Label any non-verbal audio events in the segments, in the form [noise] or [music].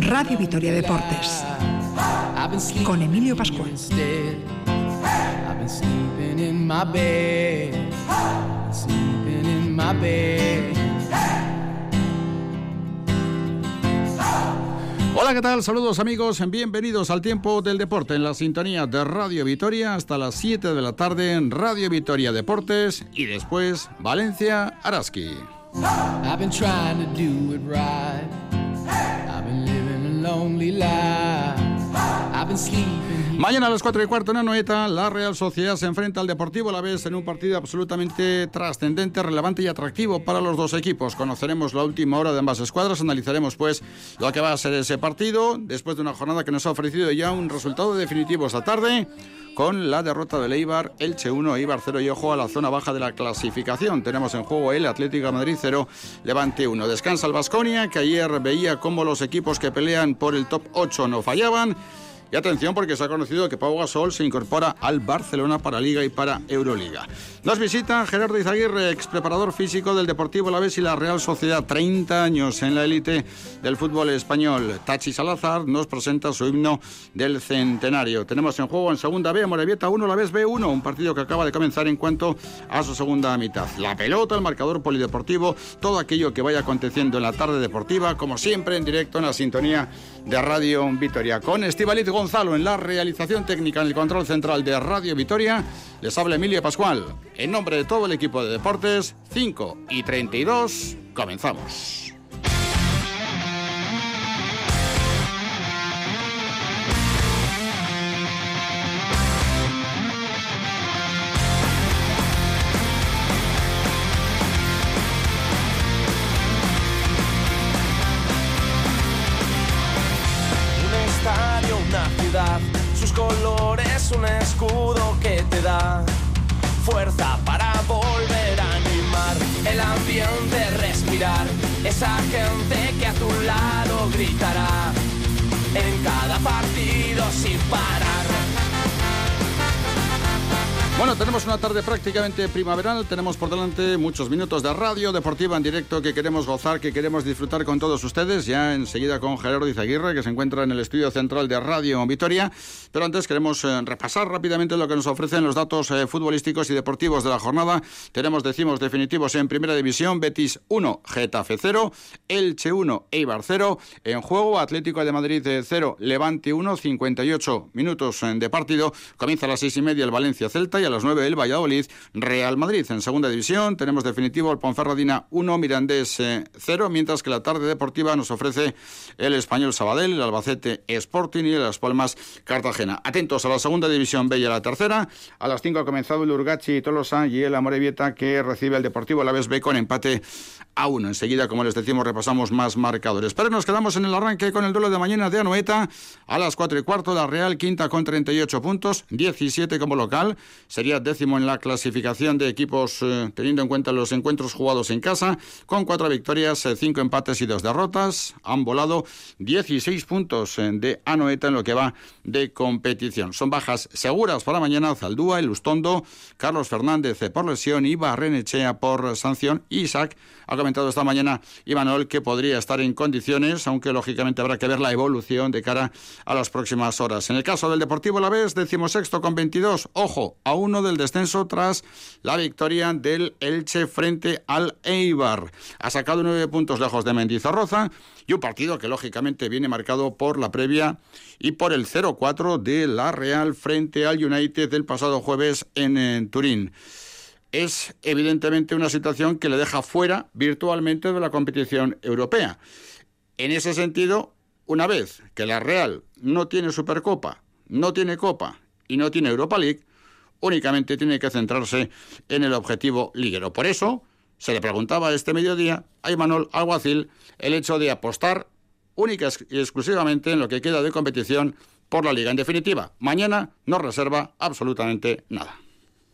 Radio Vitoria Deportes. con Emilio Pascual. Hola, ¿qué tal? Saludos amigos, bienvenidos al tiempo del deporte en la sintonía de Radio Vitoria hasta las 7 de la tarde en Radio Vitoria Deportes y después Valencia Araski. I've been trying to do it right. I've been living a lonely life. Mañana a las 4 y cuarto en Anoeta, la Real Sociedad se enfrenta al Deportivo La Vez en un partido absolutamente trascendente, relevante y atractivo para los dos equipos. Conoceremos la última hora de ambas escuadras, analizaremos pues lo que va a ser ese partido después de una jornada que nos ha ofrecido ya un resultado definitivo esta tarde con la derrota del Eibar, Elche 1, Eibar 0 y ojo a la zona baja de la clasificación. Tenemos en juego el Atlético de Madrid 0, Levante 1. Descansa el Vasconia, que ayer veía cómo los equipos que pelean por el top 8 no fallaban. Y atención porque se ha conocido que Pau Gasol se incorpora al Barcelona para Liga y para Euroliga. Nos visita Gerardo Izaguirre, ex preparador físico del Deportivo La Vez y la Real Sociedad, 30 años en la élite del fútbol español. Tachi Salazar nos presenta su himno del centenario. Tenemos en juego en segunda B, Morevieta 1, La Vez B1, un partido que acaba de comenzar en cuanto a su segunda mitad. La pelota, el marcador polideportivo, todo aquello que vaya aconteciendo en la tarde deportiva, como siempre en directo en la sintonía de Radio Vitoria. Con Estivalit Gonzalo en la realización técnica en el control central de Radio Vitoria, les habla Emilio Pascual. En nombre de todo el equipo de deportes, 5 y 32, comenzamos. Colores un escudo que te da fuerza para volver a animar el ambiente, respirar, esa gente que a tu lado gritará en cada partido sin parar. Bueno, tenemos una tarde prácticamente primaveral, tenemos por delante muchos minutos de radio deportiva en directo que queremos gozar, que queremos disfrutar con todos ustedes, ya enseguida con Gerardo Izaguirre, que se encuentra en el estudio central de Radio Vitoria, pero antes queremos eh, repasar rápidamente lo que nos ofrecen los datos eh, futbolísticos y deportivos de la jornada. Tenemos, decimos, definitivos en Primera División, Betis 1, Getafe 0, Elche 1, Eibar 0, en juego Atlético de Madrid 0, Levante 1, 58 minutos eh, de partido, comienza a las seis y media el Valencia Celta y a las 9 el Valladolid Real Madrid. En segunda división tenemos definitivo el Ponferradina 1, Mirandés 0, eh, mientras que la tarde deportiva nos ofrece el Español Sabadell, el Albacete Sporting y Las Palmas Cartagena. Atentos a la segunda división B y a la tercera. A las 5 ha comenzado el Urgachi Tolosa y el Amorebieta que recibe el Deportivo la vez B con empate a 1. Enseguida, como les decimos, repasamos más marcadores. Pero nos quedamos en el arranque con el duelo de mañana de Anoeta a las 4 y cuarto. La Real quinta con 38 puntos, 17 como local sería décimo en la clasificación de equipos eh, teniendo en cuenta los encuentros jugados en casa, con cuatro victorias, eh, cinco empates y dos derrotas. Han volado 16 puntos eh, de Anoeta en lo que va de competición. Son bajas seguras para mañana Zaldúa, Lustondo, Carlos Fernández por lesión y Barrenechea por sanción. Isaac ha comentado esta mañana Imanol que podría estar en condiciones, aunque lógicamente habrá que ver la evolución de cara a las próximas horas. En el caso del Deportivo La Vez, decimosexto con 22, ojo, aún uno del descenso tras la victoria del Elche frente al Eibar. Ha sacado nueve puntos lejos de Mendizorroza y un partido que lógicamente viene marcado por la previa y por el 0-4 de la Real frente al United del pasado jueves en, en Turín es evidentemente una situación que le deja fuera virtualmente de la competición europea. En ese sentido, una vez que la Real no tiene Supercopa, no tiene Copa y no tiene Europa League, únicamente tiene que centrarse en el objetivo liguero. Por eso se le preguntaba este mediodía a Imanol Alguacil el hecho de apostar única y exclusivamente en lo que queda de competición por la liga. En definitiva, mañana no reserva absolutamente nada.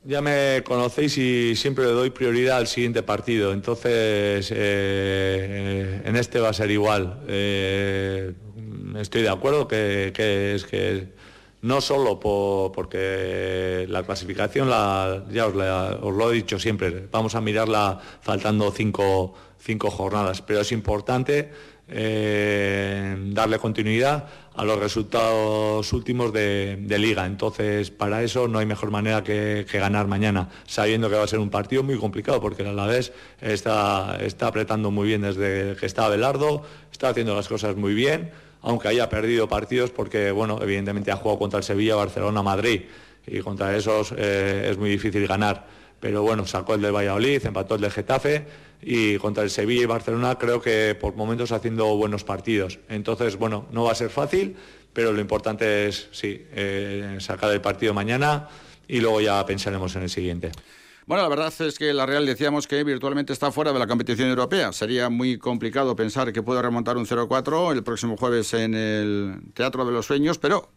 Ya me conocéis y siempre le doy prioridad al siguiente partido, entonces eh, en este va a ser igual. Eh, estoy de acuerdo que, es que no solo porque la clasificación, la, ya os, lo he dicho siempre, vamos a mirarla faltando cinco, jornadas, pero es importante eh, darle continuidad a los resultados últimos de, liga. Entonces, para eso no hay mejor manera que, ganar mañana, sabiendo que va a ser un partido muy complicado, porque el Alavés está, está apretando muy bien desde que está Belardo, está haciendo las cosas muy bien aunque haya perdido partidos porque, bueno, evidentemente ha jugado contra el Sevilla, Barcelona, Madrid y contra esos eh, es muy difícil ganar. Pero bueno, sacó el de Valladolid, empató el de Getafe y contra el Sevilla y Barcelona creo que por momentos haciendo buenos partidos. Entonces, bueno, no va a ser fácil, pero lo importante es, sí, eh, sacar el partido mañana y luego ya pensaremos en el siguiente. Bueno, la verdad es que la Real decíamos que virtualmente está fuera de la competición europea. Sería muy complicado pensar que puede remontar un 0-4 el próximo jueves en el Teatro de los Sueños, pero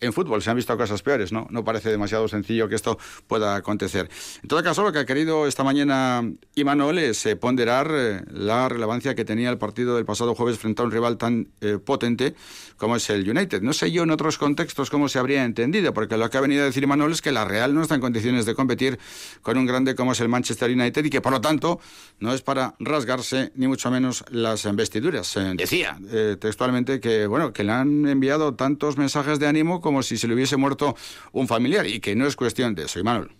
en fútbol se han visto cosas peores, ¿no? No parece demasiado sencillo que esto pueda acontecer. En todo caso, lo que ha querido esta mañana Imanol es eh, ponderar eh, la relevancia que tenía el partido del pasado jueves frente a un rival tan eh, potente como es el United. No sé yo en otros contextos cómo se habría entendido, porque lo que ha venido a decir Imanol es que la Real no está en condiciones de competir con un grande como es el Manchester United y que por lo tanto no es para rasgarse ni mucho menos las vestiduras. decía textualmente que bueno que le han enviado tantos mensajes de ánimo como si se le hubiese muerto un familiar y que no es cuestión de eso, Manuel.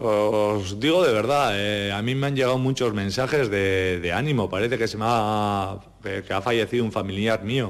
Os digo de verdad, eh, a mí me han llegado muchos mensajes de, ánimo, parece que se me ha, ha fallecido un familiar mío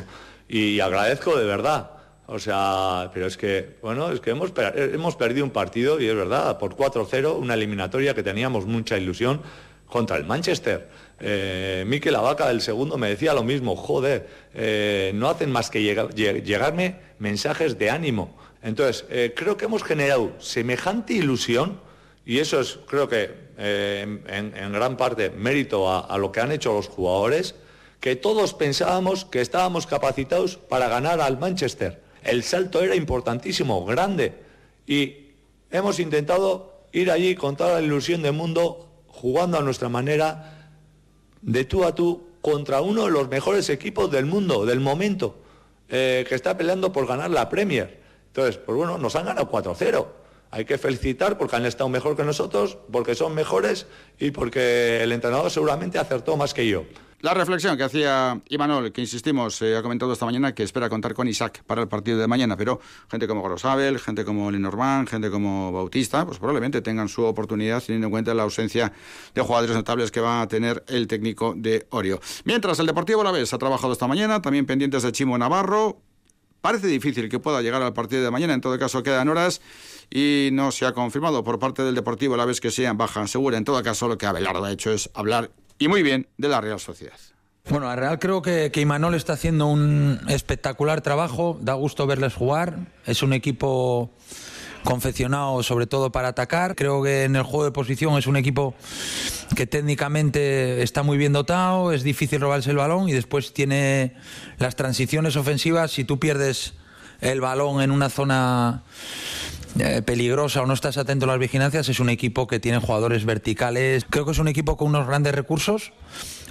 y agradezco de verdad. O sea, pero es que, bueno, es que hemos, hemos perdido un partido y es verdad, por 4-0, una eliminatoria que teníamos mucha ilusión contra el Manchester. Eh, Mikel Abaca del segundo me decía lo mismo, joder, eh, no hacen más que llegarme mensajes de ánimo. Entonces, eh, creo que hemos generado semejante ilusión, y eso es, creo que, en, gran parte mérito a, lo que han hecho los jugadores, que todos pensábamos que estábamos capacitados para ganar al Manchester. El salto era importantísimo, grande, y hemos intentado ir allí con toda la ilusión del mundo, jugando a nuestra manera, de tú a tú contra uno de los mejores equipos del mundo, del momento, eh, que está peleando por ganar la Premier. Entonces, pues bueno, nos han ganado 4-0. Hay que felicitar porque han estado mejor que nosotros, porque son mejores y porque el entrenador seguramente acertó más que yo. La reflexión que hacía Imanol, que insistimos, eh, ha comentado esta mañana que espera contar con Isaac para el partido de mañana, pero gente como Grosabel, gente como Lenormand, gente como Bautista, pues probablemente tengan su oportunidad teniendo en cuenta la ausencia de jugadores notables que va a tener el técnico de Orio. Mientras el Deportivo La Vez ha trabajado esta mañana, también pendientes de Chimo Navarro, Parece difícil que pueda llegar al partido de mañana, en todo caso quedan horas y no se ha confirmado por parte del Deportivo la vez que sea baja segura. En todo caso, lo que Abelardo ha hecho es hablar y muy bien de la Real Sociedad. Bueno, a Real creo que, que Imanol está haciendo un espectacular trabajo, da gusto verles jugar, es un equipo confeccionado sobre todo para atacar. Creo que en el juego de posición es un equipo que técnicamente está muy bien dotado, es difícil robarse el balón y después tiene las transiciones ofensivas. Si tú pierdes el balón en una zona eh, peligrosa o no estás atento a las vigilancias, es un equipo que tiene jugadores verticales. Creo que es un equipo con unos grandes recursos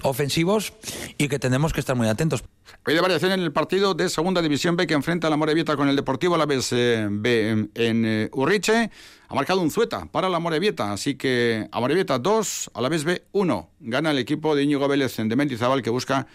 ofensivos y que tenemos que estar muy atentos. Hay de variación en el partido de Segunda División B que enfrenta a la Morevieta con el Deportivo a la vez eh, B en, eh, Urriche. Ha marcado un Zueta para la Morevieta, así que a Morevieta 2, a la vez B 1. Gana el equipo de Íñigo Vélez de Mendizábal que busca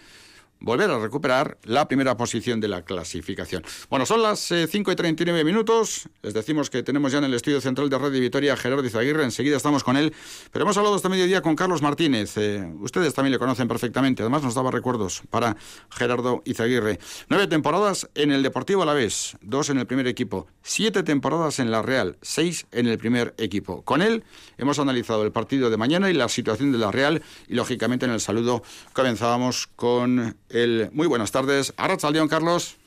volver a recuperar la primera posición de la clasificación. Bueno, son las 5 eh, y 39 minutos. Les decimos que tenemos ya en el estudio central de Radio Vitoria Gerardo Izaguirre. Enseguida estamos con él. Pero hemos hablado este mediodía con Carlos Martínez. Eh, ustedes también le conocen perfectamente. Además, nos daba recuerdos para Gerardo Izaguirre. Nueve temporadas en el Deportivo Alavés, dos en el primer equipo, siete temporadas en la Real, seis en el primer equipo. Con él hemos analizado el partido de mañana y la situación de la Real. Y lógicamente en el saludo comenzábamos con el muy buenas tardes. Arracha León, Carlos.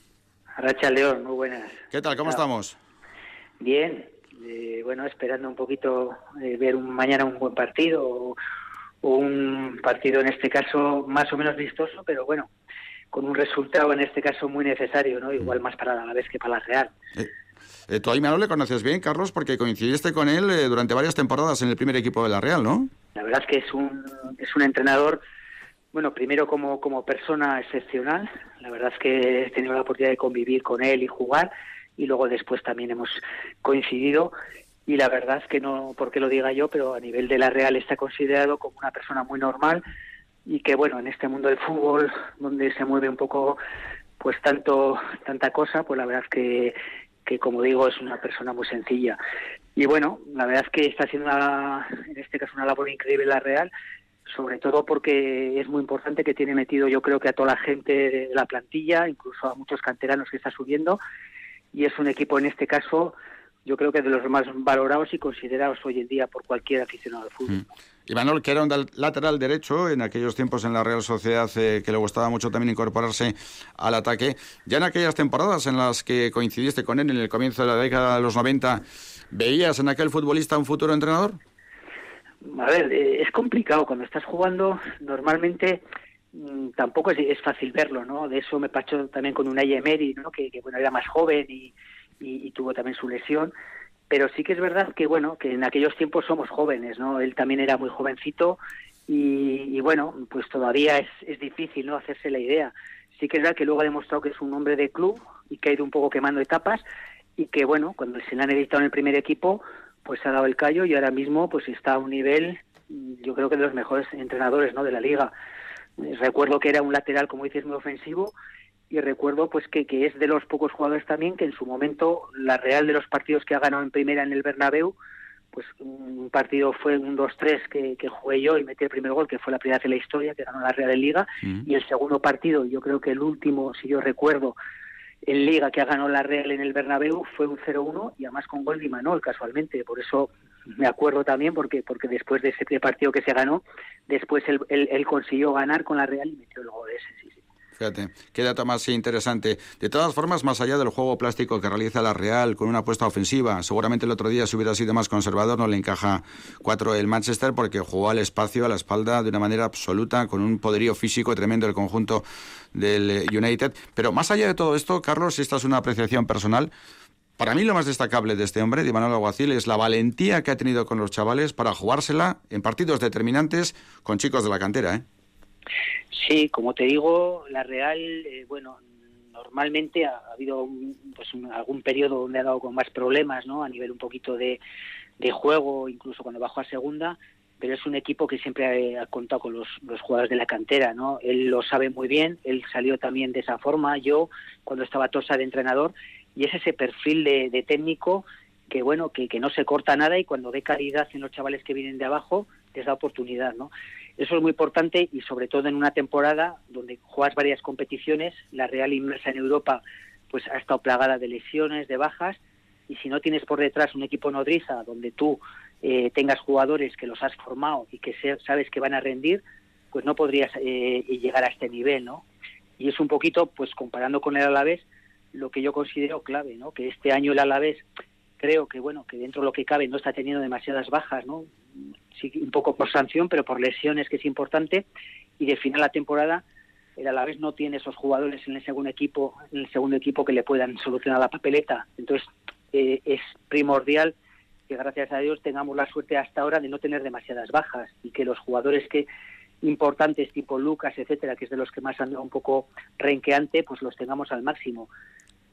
Arracha León, muy buenas. ¿Qué tal? ¿Cómo estamos? Bien, eh, bueno, esperando un poquito eh, ver un, mañana un buen partido o, un partido en este caso más o menos vistoso, pero bueno, con un resultado en este caso muy necesario, ¿no? Igual más para la vez que para la Real. Eh, eh tú a no le conoces bien, Carlos, porque coincidiste con él durante varias temporadas en el primer equipo de la Real, ¿no? La verdad es que es un, es un entrenador bueno, primero como, como persona excepcional. La verdad es que he tenido la oportunidad de convivir con él y jugar. y luego después también hemos coincidido y la verdad es que no porque lo diga yo, pero a nivel de la Real está considerado como una persona muy normal y que bueno, en este mundo del fútbol donde se mueve un poco pues tanto tanta cosa, pues la verdad es que que como digo es una persona muy sencilla. Y bueno, la verdad es que está haciendo en este caso una labor increíble la Real, sobre todo porque es muy importante que tiene metido yo creo que a toda la gente de la plantilla, incluso a muchos canteranos que está subiendo, y es un equipo en este caso yo creo que de los más valorados y considerados hoy en día por cualquier aficionado al fútbol. Mm. Y Manuel, que era un lateral derecho en aquellos tiempos en la Real Sociedad, eh, que le gustaba mucho también incorporarse al ataque. Ya en aquellas temporadas en las que coincidiste con él en el comienzo de la década de los 90, ¿veías en aquel futbolista un futuro entrenador? A ver, eh, es complicado. Cuando estás jugando, normalmente mm, tampoco es, fácil verlo, ¿no? De eso me pasó también con un Emery, ¿no? Que, bueno, era más joven y, y, tuvo también su lesión pero sí que es verdad que bueno que en aquellos tiempos somos jóvenes no él también era muy jovencito y, bueno pues todavía es, es, difícil no hacerse la idea sí que es verdad que luego ha demostrado que es un hombre de club y que ha ido un poco quemando etapas y que bueno cuando se le han editado en el primer equipo pues ha dado el callo y ahora mismo pues está a un nivel yo creo que de los mejores entrenadores no de la liga. Recuerdo que era un lateral como dices muy ofensivo y recuerdo pues que, que, es de los pocos jugadores también que en su momento la Real de los partidos que ha ganado en primera en el Bernabéu pues un partido fue un 2-3 que, que, jugué yo y metí el primer gol que fue la primera vez en la historia que ganó la Real en Liga. Y el segundo partido yo creo que el último si yo recuerdo en Liga que ha ganado la Real en el Bernabéu fue un 0-1 y además con gol de Imanol casualmente por eso me acuerdo también porque porque después de ese partido que se ganó después él, él, consiguió ganar con la Real y metió el gol ese sí, sí. Fíjate, qué dato más interesante. De todas formas, más allá del juego plástico que realiza la Real con una apuesta ofensiva, seguramente el otro día si hubiera sido más conservador no le encaja cuatro el Manchester porque jugó al espacio, a la espalda de una manera absoluta, con un poderío físico tremendo el conjunto del eh, United. Pero más allá de todo esto, Carlos, esta es una apreciación personal, para mí lo más destacable de este hombre, de Manuel Aguacil, es la valentía que ha tenido con los chavales para jugársela en partidos determinantes con chicos de la cantera, ¿eh? Sí, como te digo, la Real, eh, bueno, normalmente ha, habido pues algún periodo donde ha dado con más problemas, ¿no? A nivel un poquito de, juego, incluso cuando bajó a segunda, pero es un equipo que siempre ha, contado con los, los, jugadores de la cantera, ¿no? Él lo sabe muy bien, él salió también de esa forma, yo cuando estaba Tosa de entrenador, y es ese perfil de, de técnico que bueno, que, que no se corta nada y cuando ve calidad en los chavales que vienen de abajo, les da oportunidad, ¿no? Eso es muy importante y sobre todo en una temporada donde juegas varias competiciones, la Real inmersa en Europa pues ha estado plagada de lesiones, de bajas y si no tienes por detrás un equipo nodriza donde tú eh, tengas jugadores que los has formado y que sabes que van a rendir, pues no podrías eh, llegar a este nivel, ¿no? Y es un poquito, pues comparando con el Alavés, lo que yo considero clave, ¿no? Que este año el Alavés creo que bueno que dentro de lo que cabe no está teniendo demasiadas bajas no sí un poco por sanción pero por lesiones que es importante. Y de final la temporada el Alavés no tiene esos jugadores en el segundo equipo en el segundo equipo que le puedan solucionar la papeleta. Entonces eh, es primordial que gracias a Dios tengamos la suerte hasta ahora de no tener demasiadas bajas y que los jugadores que importantes tipo Lucas etcétera que es de los que más han un poco renqueante pues los tengamos al máximo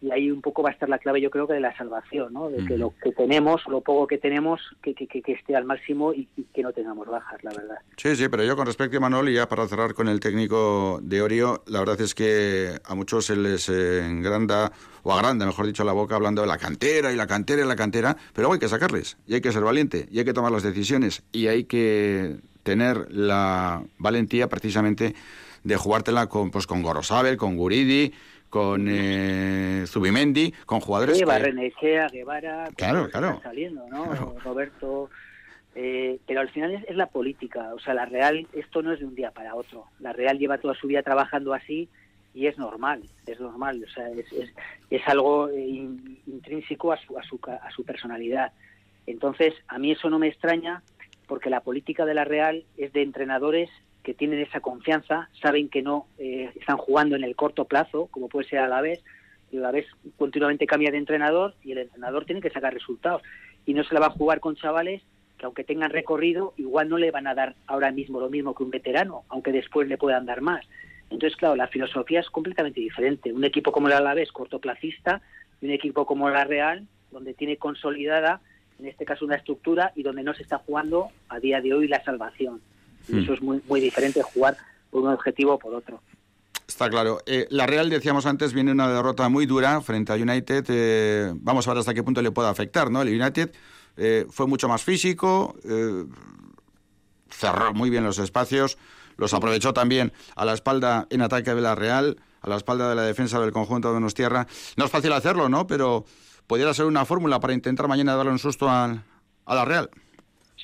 y ahí un poco va a estar la clave yo creo que de la salvación, ¿no? De que lo que tenemos, lo poco que tenemos, que, que, que esté al máximo y, que no tengamos bajas, la verdad. Sí, sí, pero yo con respecto a Manuel, y ya para cerrar con el técnico de Orio, la verdad es que a muchos se les engranda, o agranda, mejor dicho, la boca hablando de la cantera y la cantera y la cantera, pero hay que sacarles, y hay que ser valiente, y hay que tomar las decisiones, y hay que tener la valentía precisamente de jugártela con, pues, con Gorosabel, con Guridi, con eh, Zubimendi, con jugadores sí, que... Guevara, claro, claro. saliendo, ¿no? Roberto... Eh, pero al final es, la política, o sea, la Real, esto no es de un día para otro. La Real lleva toda su vida trabajando así y es normal, es normal, o sea, es, es, es algo eh, intrínseco a su, a, su, a su personalidad. Entonces, a mí eso no me extraña porque la política de la Real es de entrenadores que tienen esa confianza, saben que no eh, están jugando en el corto plazo, como puede ser a la vez, y a la vez continuamente cambia de entrenador y el entrenador tiene que sacar resultados. Y no se la va a jugar con chavales que aunque tengan recorrido, igual no le van a dar ahora mismo lo mismo que un veterano, aunque después le puedan dar más. Entonces, claro, la filosofía es completamente diferente. Un equipo como el Alavés, cortoplacista, y un equipo como la Real, donde tiene consolidada, en este caso, una estructura y donde no se está jugando a día de hoy la salvación. Y eso es muy, muy diferente jugar por un objetivo o por otro. Está claro. Eh, la Real, decíamos antes, viene una derrota muy dura frente a United. Eh, vamos a ver hasta qué punto le puede afectar, ¿no? El United eh, fue mucho más físico, cerró muy bien los espacios, los aprovechó también a la espalda en ataque de la Real, a la espalda de la defensa del conjunto de Tierra. No es fácil hacerlo, ¿no? Pero pudiera ser una fórmula para intentar mañana darle un susto a, a la Real.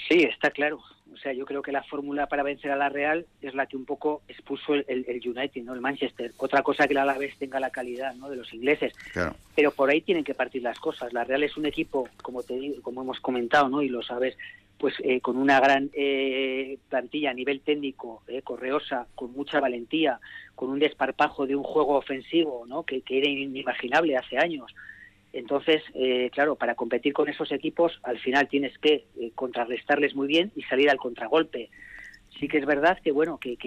Sí, está claro. O sea, yo creo que la fórmula para vencer a la Real es la que un poco expuso el, el, United, ¿no? El Manchester. Otra cosa que la Alavés tenga la calidad, ¿no? De los ingleses. Pero por ahí tienen que partir las cosas. La Real es un equipo, como te digo, como hemos comentado, ¿no? Y lo sabes, pues eh, con una gran eh, plantilla a nivel técnico, eh, correosa, con mucha valentía, con un desparpajo de un juego ofensivo, ¿no? Que, que era inimaginable hace años. Entonces, eh, claro, para competir con esos equipos, al final tienes que eh, contrarrestarles muy bien y salir al contragolpe. Sí que es verdad que, bueno, que,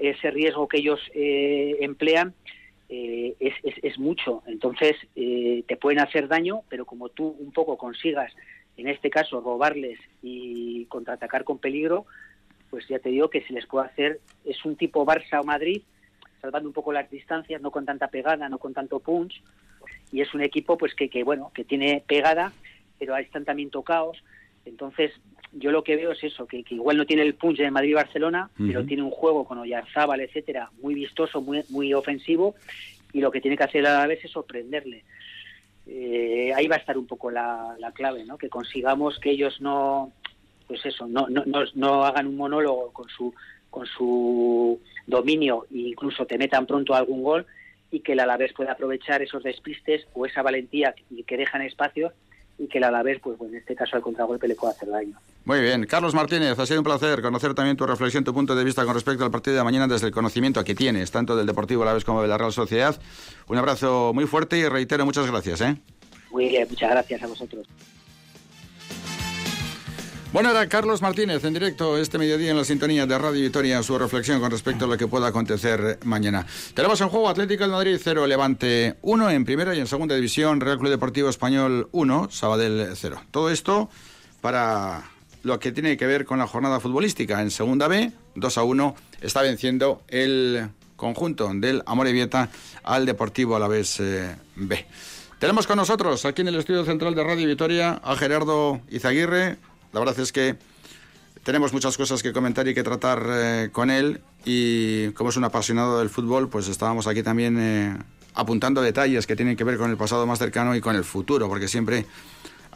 ese, riesgo que ellos eh, emplean es, es, mucho. Entonces, te pueden hacer daño, pero como tú un poco consigas, en este caso, robarles y contraatacar con peligro, pues ya te digo que se les puede hacer, es un tipo Barça o Madrid, salvando un poco las distancias, no con tanta pegada, no con tanto punch, y es un equipo pues que, que bueno que tiene pegada pero están también tocados. Entonces yo lo que veo es eso que, igual no tiene el punch de Madrid y Barcelona pero tiene un juego con Oyarzábal etcétera muy vistoso muy muy ofensivo y lo que tiene que hacer a la vez es sorprenderle. Eh, ahí va a estar un poco la, la clave no que consigamos que ellos no pues eso no, no, no, no hagan un monólogo con su con su dominio e incluso te metan pronto algún gol y que el Alavés pueda aprovechar esos despistes o esa valentía que dejan espacio y que el Alavés, pues en este caso al contragolpe le pueda hacer daño. Muy bien, Carlos Martínez, ha sido un placer conocer también tu reflexión, tu punto de vista con respecto al partido de mañana desde el conocimiento que tienes, tanto del Deportivo Alavés como de la Real Sociedad. Un abrazo muy fuerte y reitero muchas gracias. ¿eh? Muy bien, muchas gracias a vosotros. Bueno, era Carlos Martínez en directo este mediodía en la sintonía de Radio Victoria, su reflexión con respecto a lo que pueda acontecer mañana. Tenemos en juego Atlético de Madrid 0, Levante 1 en primera y en segunda división, Real Club Deportivo Español 1, Sabadell 0. Todo esto para lo que tiene que ver con la jornada futbolística. En segunda B, 2 a 1, está venciendo el conjunto del Amorebieta al Deportivo Alavés eh, B. Tenemos con nosotros aquí en el estudio central de Radio Victoria a Gerardo Izaguirre, la verdad es que tenemos muchas cosas que comentar y que tratar eh, con él. Y como es un apasionado del fútbol, pues estábamos aquí también eh, apuntando detalles que tienen que ver con el pasado más cercano y con el futuro, porque siempre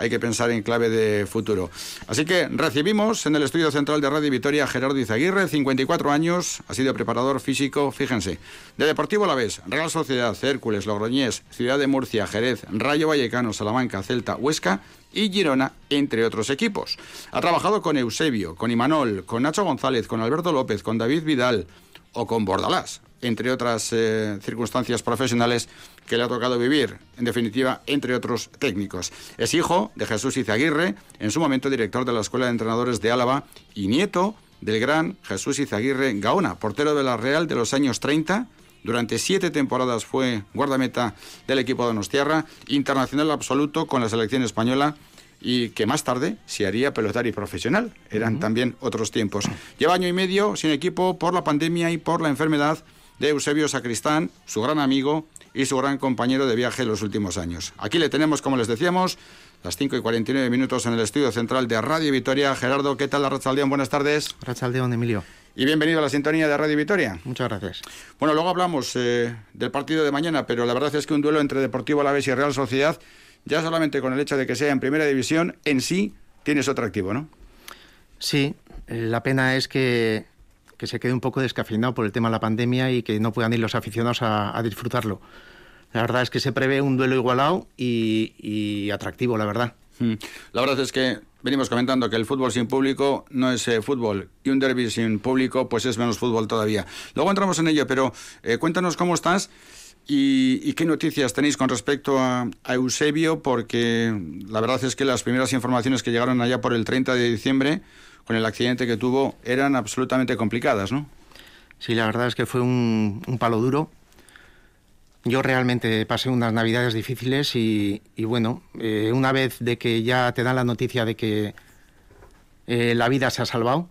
hay que pensar en clave de futuro. Así que recibimos en el estudio central de Radio Vitoria Gerardo Izaguirre, 54 años, ha sido preparador físico, fíjense, de Deportivo La Vez, Real Sociedad, Hércules, Logroñés, Ciudad de Murcia, Jerez, Rayo Vallecano, Salamanca, Celta, Huesca y Girona, entre otros equipos. Ha trabajado con Eusebio, con Imanol, con Nacho González, con Alberto López, con David Vidal o con Bordalás, entre otras eh, circunstancias profesionales que le ha tocado vivir, en definitiva, entre otros técnicos. Es hijo de Jesús Izaguirre, en su momento director de la Escuela de Entrenadores de Álava, y nieto del gran Jesús Izaguirre Gaona, portero de la Real de los años 30. Durante siete temporadas fue guardameta del equipo de Donostierra, internacional absoluto con la selección española y que más tarde se haría pelotari profesional. Eran también otros tiempos. Lleva año y medio sin equipo por la pandemia y por la enfermedad de Eusebio Sacristán, su gran amigo y su gran compañero de viaje en los últimos años. Aquí le tenemos, como les decíamos, las 5 y 49 minutos en el estudio central de Radio Vitoria. Gerardo, ¿qué tal, Rachaldeón? Buenas tardes. Rachaldeón, Emilio. Y bienvenido a la sintonía de Radio Vitoria. Muchas gracias. Bueno, luego hablamos eh, del partido de mañana, pero la verdad es que un duelo entre Deportivo Alavés y Real Sociedad, ya solamente con el hecho de que sea en primera división, en sí tienes otro activo, ¿no? Sí, la pena es que que se quede un poco descafeinado por el tema de la pandemia y que no puedan ir los aficionados a, disfrutarlo. La verdad es que se prevé un duelo igualado y, atractivo, la verdad. Hmm. La verdad es que venimos comentando que el fútbol sin público no es eh, fútbol y un derby sin público pues es menos fútbol todavía. Luego entramos en ello, pero eh, cuéntanos cómo estás y, qué noticias tenéis con respecto a, a, Eusebio, porque la verdad es que las primeras informaciones que llegaron allá por el 30 de diciembre con el accidente que tuvo eran absolutamente complicadas, ¿no? Sí, la verdad es que fue un, palo duro. yo realmente pasé unas navidades difíciles y, bueno, eh, una vez de que ya te dan la noticia de que eh, la vida se ha salvado,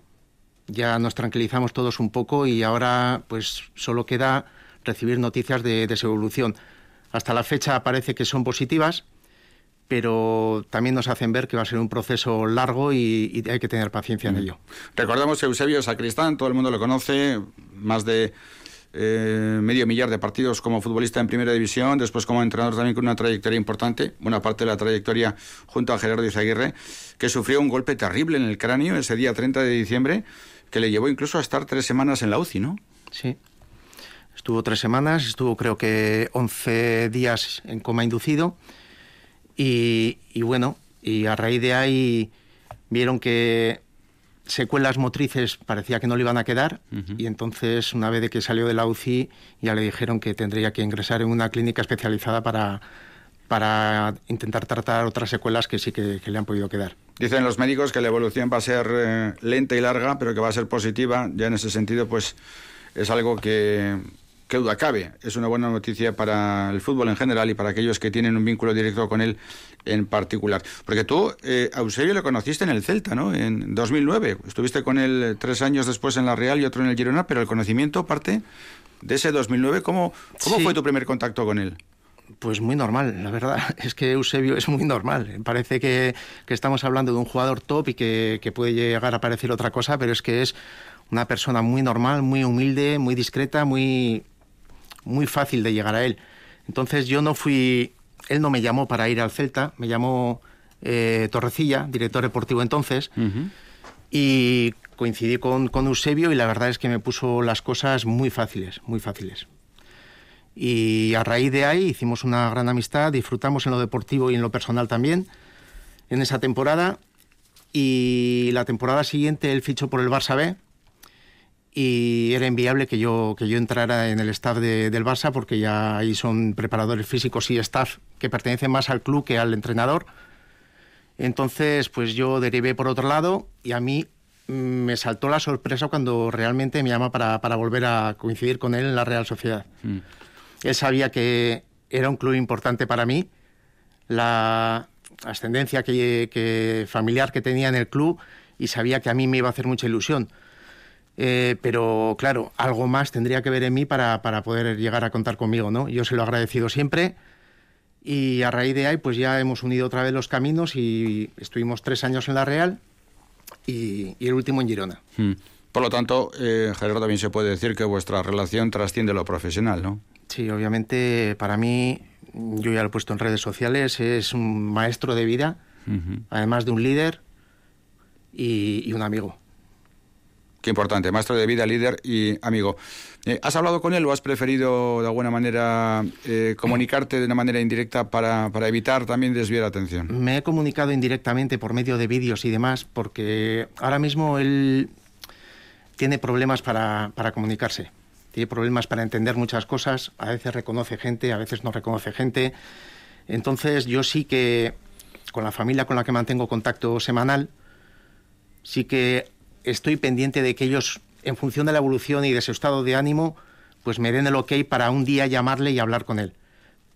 ya nos tranquilizamos todos un poco y ahora pues solo queda recibir noticias de, de evolución. Hasta la fecha parece que son positivas, pero también nos hacen ver que va a ser un proceso largo y, hay que tener paciencia en ello. Recordamos Eusebio Sacristán, todo el mundo lo conoce, más de eh, medio millar de partidos como futbolista en primera división, después como entrenador también con una trayectoria importante, buena parte de la trayectoria junto a Gerardo Izaguirre, que sufrió un golpe terrible en el cráneo ese día 30 de diciembre, que le llevó incluso a estar tres semanas en la UCI, ¿no? Sí. Estuvo tres semanas, estuvo creo que 11 días en coma inducido y, bueno, y a raíz de ahí vieron que secuelas motrices parecía que no le iban a quedar y entonces una vez de que salió de la UCI ya le dijeron que tendría que ingresar en una clínica especializada para, para intentar tratar otras secuelas que sí que, le han podido quedar. Dicen los médicos que la evolución va a ser eh, lenta y larga, pero que va a ser positiva. Ya en ese sentido, pues es algo que, qué duda cabe. Es una buena noticia para el fútbol en general y para aquellos que tienen un vínculo directo con él en particular. Porque tú, eh, a Eusebio, le conociste en el Celta, ¿no? En 2009. Estuviste con él tres años después en la Real y otro en el Girona, pero el conocimiento parte de ese 2009. ¿Cómo, cómo fue tu primer contacto con él? Pues muy normal, la verdad. [laughs] Es que Eusebio es muy normal. Parece que, estamos hablando de un jugador top y que, que, puede llegar a parecer otra cosa, pero es que es una persona muy normal, muy humilde, muy discreta, muy, muy fácil de llegar a él. Entonces yo no fui, él no me llamó para ir al Celta, me llamó eh, Torrecilla, director deportivo entonces, y coincidí con, con Eusebio y la verdad es que me puso las cosas muy fáciles, muy fáciles. Y a raíz de ahí hicimos una gran amistad, disfrutamos en lo deportivo y en lo personal también en esa temporada. Y la temporada siguiente él fichó por el Barça B, y era inviable que yo, que yo entrara en el staff del Barça porque ya ahí son preparadores físicos y staff que pertenecen más al club que al entrenador. Entonces, pues yo derivé por otro lado y a mí mm, me saltó la sorpresa cuando realmente me llama para, para volver a coincidir con él en la Real Sociedad. Mm. Él sabía que era un club importante para mí, la ascendencia que, que familiar que tenía en el club y sabía que a mí me iba a hacer mucha ilusión eh, pero claro, algo más tendría que ver en mí para, para, poder llegar a contar conmigo, ¿no? Yo se lo he agradecido siempre y a raíz de ahí pues ya hemos unido otra vez los caminos y estuvimos tres años en La Real y, el último en Girona. Hmm. Por lo tanto, eh, Gerardo, también se puede decir que vuestra relación trasciende lo profesional, ¿no? Sí, obviamente para mí, yo ya lo he puesto en redes sociales, es un maestro de vida, además de un líder y un amigo. Qué importante, maestro de vida, líder y amigo. Eh, ¿Has hablado con él o has preferido de alguna manera eh, comunicarte de una manera indirecta para, evitar también desviar la atención? Me he comunicado indirectamente por medio de vídeos y demás porque ahora mismo él tiene problemas para, para comunicarse. Tiene problemas para entender muchas cosas. A veces reconoce gente, a veces no reconoce gente. Entonces yo sí que con la familia con la que mantengo contacto semanal, sí que estoy pendiente de que ellos, en función de la evolución y de su estado de ánimo, pues me den el ok para un día llamarle y hablar con él.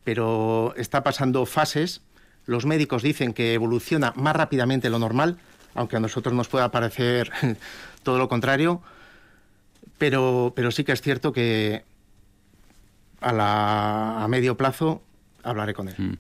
Pero está pasando fases. Los médicos dicen que evoluciona más rápidamente lo normal, aunque a nosotros nos pueda parecer [laughs] todo lo contrario. Pero, pero sí que es cierto que a, a medio plazo hablaré con él. Mm.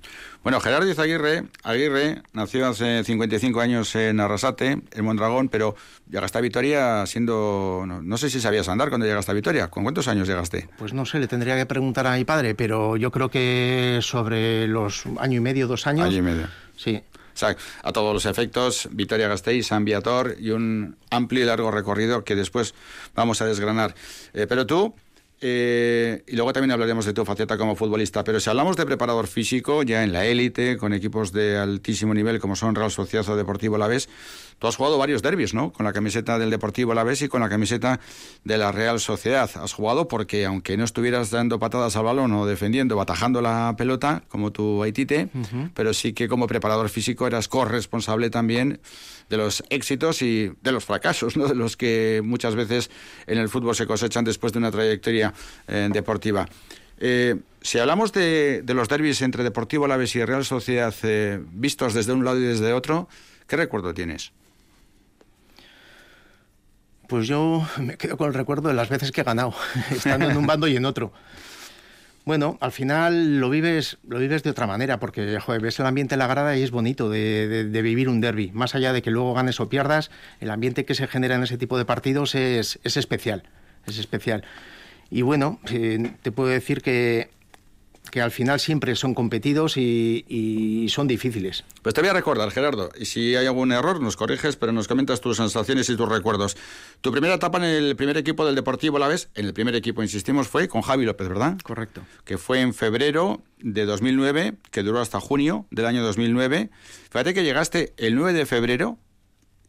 Bueno, Gerardo Aguirre, Aguirre nació hace 55 años en Arrasate, en Mondragón, pero llegaste a Vitoria siendo... No, sé si sabías andar cuando llegaste a Vitoria. ¿Con cuántos años llegaste? Pues no sé, le tendría que preguntar a mi padre, pero yo creo que sobre los año y medio, dos años... Año y medio. Sí. O sea, a todos los efectos, Vitoria Gasteiz, San Viator y un amplio y largo recorrido que después vamos a desgranar. Eh, pero tú, eh, y luego también hablaremos de tu faceta como futbolista. Pero si hablamos de preparador físico, ya en la élite, con equipos de altísimo nivel como son Real Sociedad o Deportivo Alavés, tú has jugado varios derbis, ¿no? Con la camiseta del Deportivo Alavés y con la camiseta de la Real Sociedad. Has jugado porque, aunque no estuvieras dando patadas al balón o defendiendo, batajando la pelota, como tu Haitite, pero sí que como preparador físico eras corresponsable también de los éxitos y de los fracasos, ¿no? De los que muchas veces en el fútbol se cosechan después de una trayectoria eh, deportiva. Eh, si hablamos de, los derbis entre Deportivo Alavés y Real Sociedad eh, vistos desde un lado y desde otro, ¿qué recuerdo tienes? Pues yo me quedo con el recuerdo de las veces que he ganado, [laughs] estando en un bando y en otro. Bueno, al final lo vives, lo vives de otra manera, porque ves el ambiente en la grada y es bonito de, vivir un derby. Más allá de que luego ganes o pierdas, el ambiente que se genera en ese tipo de partidos es, es especial. Es especial. Y bueno, eh, te puedo decir que que al final siempre son competidos y, son difíciles. Pues te voy a recordar, Gerardo, y si hay algún error nos corriges, pero nos comentas tus sensaciones y tus recuerdos. Tu primera etapa en el primer equipo del Deportivo La Vez, en el primer equipo, insistimos, fue con Javi López, ¿verdad? Correcto. Que fue en febrero de 2009, que duró hasta junio del año 2009. Fíjate que llegaste el 9 de febrero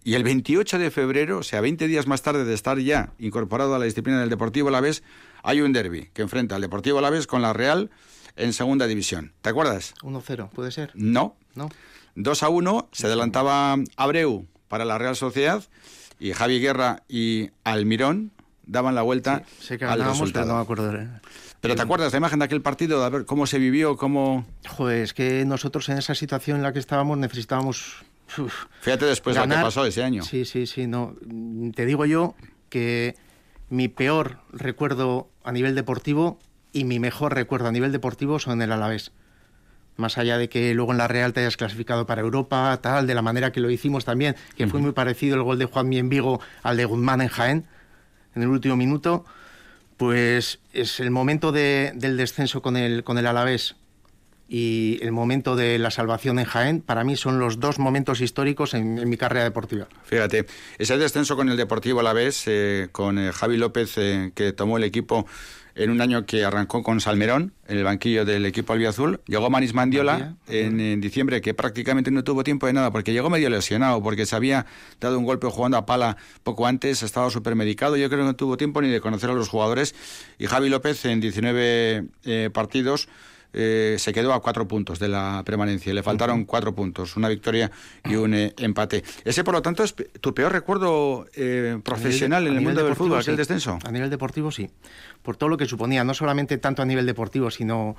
y el 28 de febrero, o sea, 20 días más tarde de estar ya incorporado a la disciplina del Deportivo La Vez, hay un derby que enfrenta al Deportivo La Vez con la Real en segunda división. ¿Te acuerdas? 1-0, ¿puede ser? No. No. 2 a 1, se adelantaba Abreu para la Real Sociedad y Javi Guerra y Almirón daban la vuelta sí, sé que al resultado. no me acuerdo. Pero ¿te acuerdas la imagen de aquel partido? A ver cómo se vivió, cómo... Joder, es que nosotros en esa situación en la que estábamos necesitábamos... Fíjate después lo que pasó ese año. Sí, sí, sí. No. Te digo yo que mi peor recuerdo a nivel deportivo y mi mejor recuerdo a nivel deportivo son el Alavés. Más allá de que luego en la Real te hayas clasificado para Europa, tal, de la manera que lo hicimos también, que fue muy parecido el gol de Juan en Vigo al de Guzmán en Jaén, en el último minuto, pues es el momento del descenso con el, con el Alavés y el momento de la salvación en Jaén, para mí son los dos momentos históricos en, mi carrera deportiva. Fíjate, ese descenso con el Deportivo Alavés, eh, con eh, Javi López, eh, que tomó el equipo en un año que arrancó con Salmerón, en el banquillo del equipo albiazul. Llegó Manis Mandiola en, diciembre, que prácticamente no tuvo tiempo de nada, porque llegó medio lesionado, porque se había dado un golpe jugando a pala poco antes, estaba supermedicado. Yo creo que no tuvo tiempo ni de conocer a los jugadores. Y Javi López, en 19 eh, partidos, eh, se quedó a cuatro puntos de la permanencia. Le faltaron cuatro puntos, una victoria y un eh, empate. Ese, por lo tanto, es tu peor recuerdo eh, profesional en el mundo del fútbol, aquel descenso. A nivel deportivo, sí. Por todo lo que suponía, no solamente tanto a nivel deportivo, sino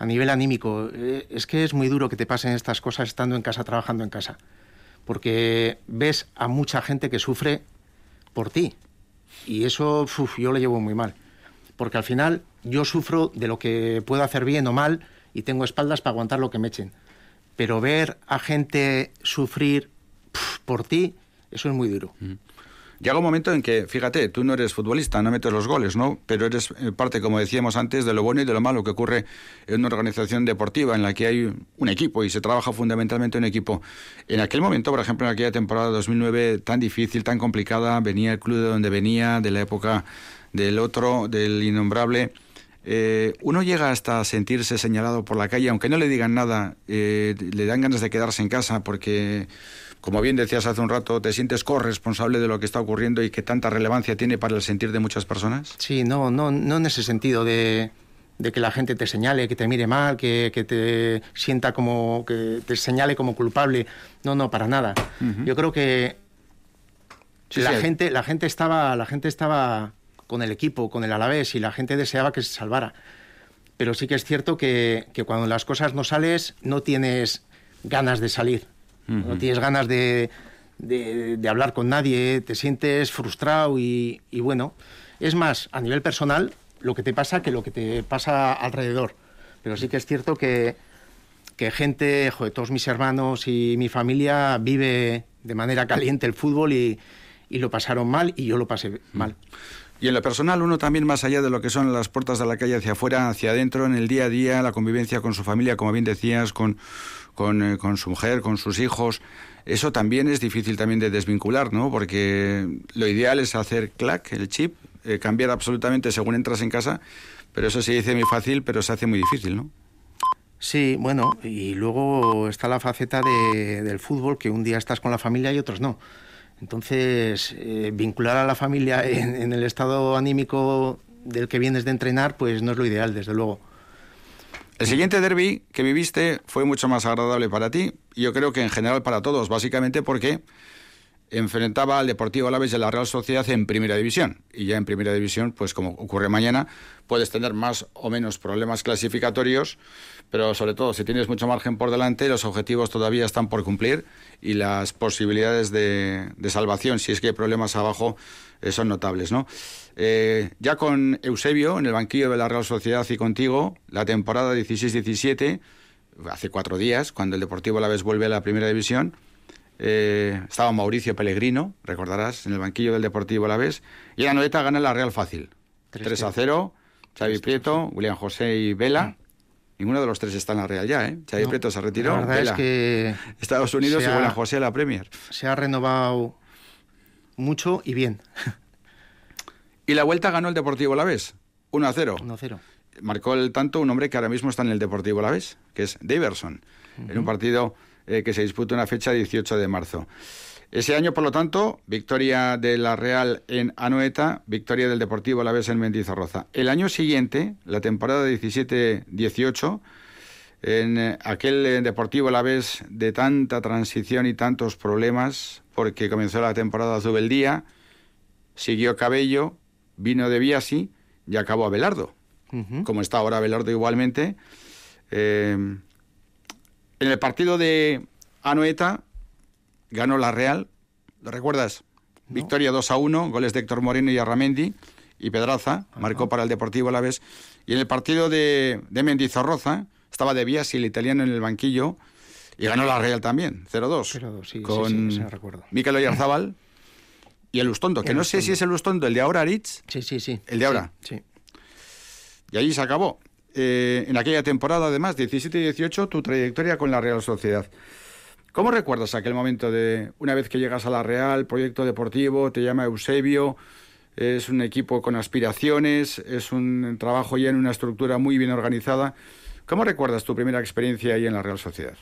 a nivel anímico. es que es muy duro que te pasen estas cosas estando en casa, trabajando en casa. Porque ves a mucha gente que sufre por ti. Y eso yo lo llevo muy mal. Porque al final yo sufro de lo que puedo hacer bien o mal y tengo espaldas para aguantar lo que me echen. Pero ver a gente sufrir por ti, eso es muy duro. Llega un momento en que, fíjate, tú no eres futbolista, no metes los goles, ¿no? Pero eres eh, parte, como decíamos antes, de lo bueno y de lo malo que ocurre en una organización deportiva en la que hay un equipo y se trabaja fundamentalmente en equipo. En aquel momento, por ejemplo, en aquella temporada 2009 tan difícil, tan complicada, venía el club de donde venía, de la época del otro, del innombrable. Eh, uno llega hasta sentirse señalado por la calle, aunque no le digan nada, eh, le dan ganas de quedarse en casa porque, como bien decías hace un rato, te sientes corresponsable de lo que está ocurriendo y que tanta relevancia tiene para el sentir de muchas personas. Sí, no, no, no en ese sentido de, que la gente te señale, que te mire mal, que, te sienta como, que te señale como culpable. No, no, para nada. Yo creo que la gente, la gente estaba, la gente estaba con el equipo, con el Alavés, y la gente deseaba que se salvara. Pero sí que es cierto que, cuando las cosas no sales, no tienes ganas de salir, no tienes ganas de, de, hablar con nadie, te sientes frustrado y, bueno, es más, a nivel personal, lo que te pasa que lo que te pasa alrededor. Pero sí que es cierto que, que gente, joder, todos mis hermanos y mi familia vive de manera caliente el fútbol y, y lo pasaron mal y yo lo pasé mal. Y en lo personal, uno también más allá de lo que son las puertas de la calle hacia afuera, hacia adentro, en el día a día, la convivencia con su familia, como bien decías, con, con, eh, su mujer, con sus hijos, eso también es difícil también de desvincular, ¿no? Porque lo ideal es hacer clac, el chip, eh, cambiar absolutamente según entras en casa, pero eso se dice muy fácil, pero se hace muy difícil, ¿no? Sí, bueno, y luego está la faceta de, del fútbol, que un día estás con la familia y otros no. Entonces, eh, vincular a la familia en, el estado anímico del que vienes de entrenar, pues no es lo ideal, desde luego. El siguiente derby que viviste fue mucho más agradable para ti, yo creo que en general para todos, básicamente porque enfrentaba al Deportivo Alavés de la Real Sociedad en Primera División. Y ya en Primera División, pues como ocurre mañana, puedes tener más o menos problemas clasificatorios, pero sobre todo si tienes mucho margen por delante, los objetivos todavía están por cumplir y las posibilidades de, salvación, si es que hay problemas abajo, eh, son notables, ¿no? Eh, ya con Eusebio en el banquillo de la Real Sociedad y contigo, la temporada 16-17, hace cuatro días, cuando el Deportivo Alavés vuelve a la Primera División, eh, estaba Mauricio Pellegrino, recordarás, en el banquillo del Deportivo Alavés, y la noeta gana la Real fácil. 3 a 0, Xavi Prieto, William José y Vela. Ninguno de los tres está en la Real ya, ¿eh? Xavi Prieto se retiró. La verdad es que Estados Unidos y William José a la Premier. Se ha renovado mucho y bien. y la vuelta ganó el Deportivo Alavés, 1 a 0. 1 a 0. Marcó el tanto un hombre que ahora mismo está en el Deportivo Alavés, que es Daverson, en un partido eh, que se disputa una fecha 18 de marzo. Ese año, por lo tanto, victoria de la Real en Anoeta, victoria del Deportivo a la vez en Mendizorroza. El año siguiente, la temporada 17-18, en eh, aquel eh, Deportivo a la vez de tanta transición y tantos problemas, porque comenzó la temporada Zubeldía, siguió Cabello, vino de Biasi y acabó Abelardo, como está ahora Abelardo igualmente. En el partido de Anoeta ganó la Real, ¿lo recuerdas? Victoria 2 a 1, goles de Héctor Moreno y Arramendi y Pedraza, marcó para el Deportivo Alavés. Y en el partido de, de Mendizorroza estaba De Biasi, el italiano, en el banquillo y ganó la Real también, 0-2. 0-2, sí, con sí, recuerdo. Mikel Oyarzábal y el Lustondo, que no sé si es el Lustondo, el de ahora, Aritz. Sí, sí, sí. El de ahora. Sí. Y allí se acabó. Eh, en aquella temporada, además, 17 y 18, tu trayectoria con la Real Sociedad. ¿Cómo recuerdas aquel momento de una vez que llegas a la Real, proyecto deportivo, te llama Eusebio, es un equipo con aspiraciones, es un trabajo ya en una estructura muy bien organizada? ¿Cómo recuerdas tu primera experiencia ahí en la Real Sociedad?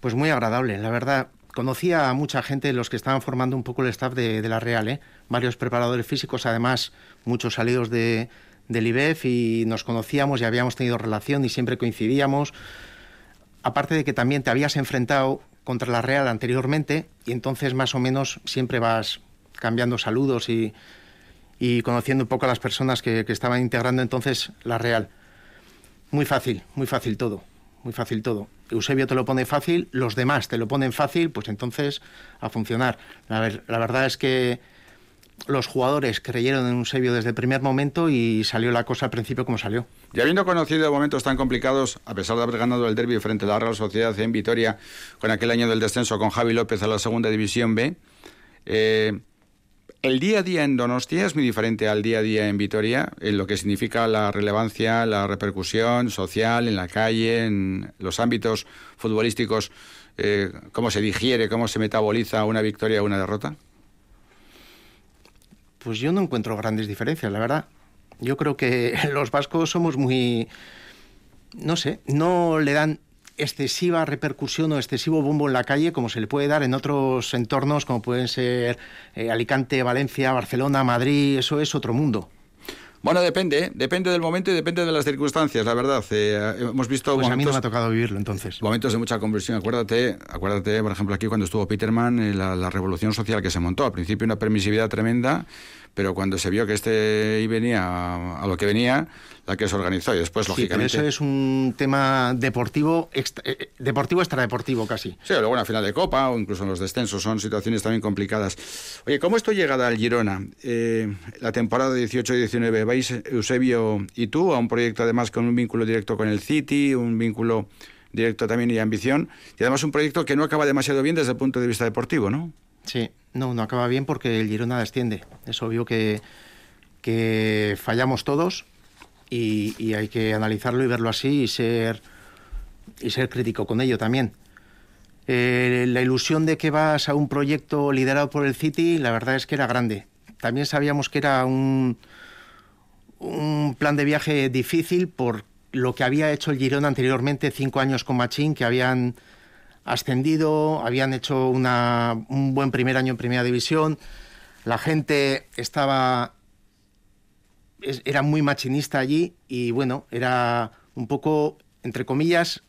Pues muy agradable, la verdad. Conocía a mucha gente, los que estaban formando un poco el staff de, de la Real, ¿eh? varios preparadores físicos, además muchos salidos de, del IBEF y nos conocíamos y habíamos tenido relación y siempre coincidíamos. Aparte de que también te habías enfrentado contra la Real anteriormente y entonces más o menos siempre vas cambiando saludos y, y conociendo un poco a las personas que, que estaban integrando entonces la Real. Muy fácil, muy fácil todo, muy fácil todo. Eusebio te lo pone fácil, los demás te lo ponen fácil, pues entonces a funcionar. La, la verdad es que los jugadores creyeron en Eusebio desde el primer momento y salió la cosa al principio como salió. Y habiendo conocido momentos tan complicados, a pesar de haber ganado el derby frente a la Real Sociedad en Vitoria, con aquel año del descenso con Javi López a la segunda división B, eh, el día a día en Donostia es muy diferente al día a día en Vitoria, en lo que significa la relevancia, la repercusión social en la calle, en los ámbitos futbolísticos, eh, cómo se digiere, cómo se metaboliza una victoria o una derrota. Pues yo no encuentro grandes diferencias, la verdad. Yo creo que [laughs] los vascos somos muy, no sé, no le dan excesiva repercusión o excesivo bombo en la calle como se le puede dar en otros entornos como pueden ser eh, Alicante, Valencia, Barcelona, Madrid, eso es otro mundo. Bueno, depende, ¿eh? depende del momento y depende de las circunstancias, la verdad. Eh, hemos visto pues momentos, a mí no me ha tocado vivirlo entonces. Momentos de mucha conversión. Acuérdate, acuérdate, por ejemplo, aquí cuando estuvo Peterman, la, la revolución social que se montó. Al principio una permisividad tremenda pero cuando se vio que este y venía a, lo que venía, la que se organizó y después, sí, lógicamente... Pero eso es un tema deportivo, extra, eh, deportivo extradeportivo casi. Sí, luego una final de Copa o incluso en los descensos son situaciones también complicadas. Oye, ¿cómo esto llegada al Girona? Eh, la temporada 18-19, ¿vais Eusebio y tú a un proyecto además con un vínculo directo con el City, un vínculo directo también y ambición, y además un proyecto que no acaba demasiado bien desde el punto de vista deportivo, ¿no? Sí, no, no acaba bien porque el Girona desciende. Es obvio que, que fallamos todos y, hay que analizarlo y verlo así y ser, y ser crítico con ello también. Eh, la ilusión de que vas a un proyecto liderado por el City, la verdad es que era grande. También sabíamos que era un, un plan de viaje difícil por lo que había hecho el Girona anteriormente, cinco años con Machín, que habían ascendido, habían hecho una, un buen primer año en Primera División, la gente estaba era muy machinista allí y bueno, era un poco, entre comillas,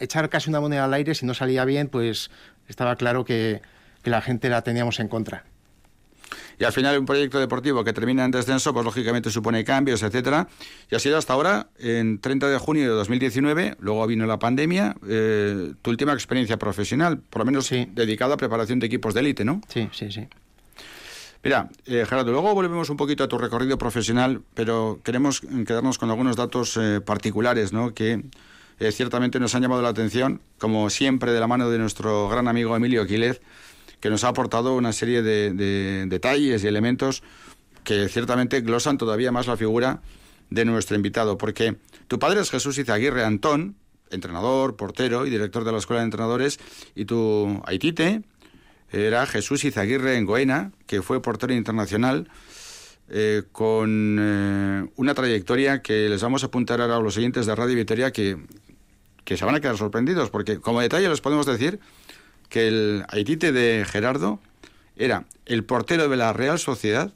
echar casi una moneda al aire, si no salía bien, pues estaba claro que, que la gente la teníamos en contra. Y al final un proyecto deportivo que termina en descenso, pues lógicamente supone cambios, etcétera. Y ha sido hasta ahora, en 30 de junio de 2019, luego vino la pandemia, eh, tu última experiencia profesional, por lo menos dedicada a preparación de equipos de élite, ¿no? Sí, sí, sí. Mira, eh, Gerardo, luego volvemos un poquito a tu recorrido profesional, pero queremos quedarnos con algunos datos eh, particulares, ¿no? Que eh, ciertamente nos han llamado la atención, como siempre de la mano de nuestro gran amigo Emilio Quílez, que nos ha aportado una serie de, detalles y elementos que ciertamente glosan todavía más la figura de nuestro invitado, porque tu padre es Jesús Izaguirre Antón, entrenador, portero y director de la Escuela de Entrenadores, y tu Aitite, era Jesús Izaguirre en Goena, que fue portero internacional, eh, con eh, una trayectoria que les vamos a apuntar ahora a los siguientes de Radio Vitoria que, que se van a quedar sorprendidos, porque como detalle les podemos decir que el Haitite de Gerardo era el portero de la Real Sociedad